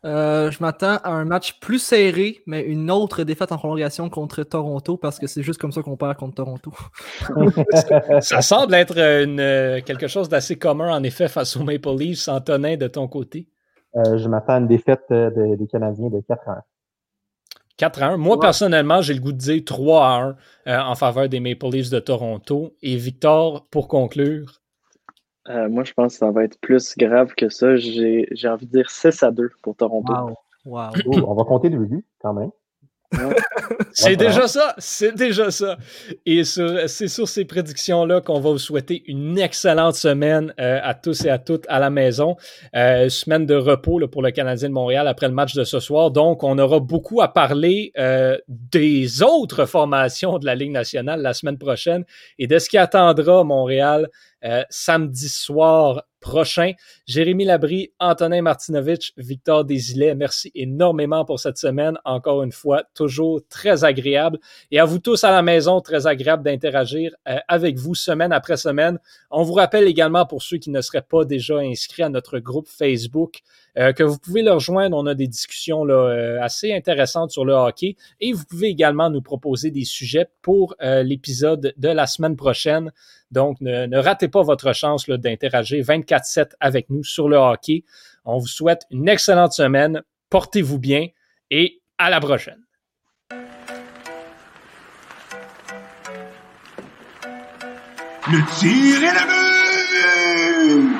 Euh, je m'attends à un match plus serré, mais une autre défaite en prolongation contre Toronto parce que c'est juste comme ça qu'on perd contre Toronto. ça semble être une, euh, quelque chose d'assez commun, en effet, face aux Maple Leafs. Antonin, de ton côté? Euh, je m'attends à une défaite de, des Canadiens de 4 1. 4 à 1. Moi, personnellement, j'ai le goût de dire 3 à 1 en faveur des Maple Leafs de Toronto. Et Victor, pour conclure, euh, moi, je pense que ça va être plus grave que ça. J'ai envie de dire 6 à 2 pour Toronto. Wow. Oh, on va compter de but quand même. c'est déjà ça, c'est déjà ça. Et c'est sur ces prédictions-là qu'on va vous souhaiter une excellente semaine euh, à tous et à toutes à la maison. Euh, semaine de repos là, pour le Canadien de Montréal après le match de ce soir. Donc, on aura beaucoup à parler euh, des autres formations de la Ligue nationale la semaine prochaine et de ce qui attendra Montréal samedi soir prochain. Jérémy Labry, Antonin Martinovitch, Victor Desilets, merci énormément pour cette semaine. Encore une fois, toujours très agréable. Et à vous tous à la maison, très agréable d'interagir euh, avec vous semaine après semaine. On vous rappelle également pour ceux qui ne seraient pas déjà inscrits à notre groupe Facebook euh, que vous pouvez le rejoindre. On a des discussions là, euh, assez intéressantes sur le hockey et vous pouvez également nous proposer des sujets pour l'épisode de la semaine prochaine. Donc, ne, ratez pas votre chance d'interagir 24-7 avec nous sur le hockey. On vous souhaite une excellente semaine. Portez-vous bien et à la prochaine. Le tir est but!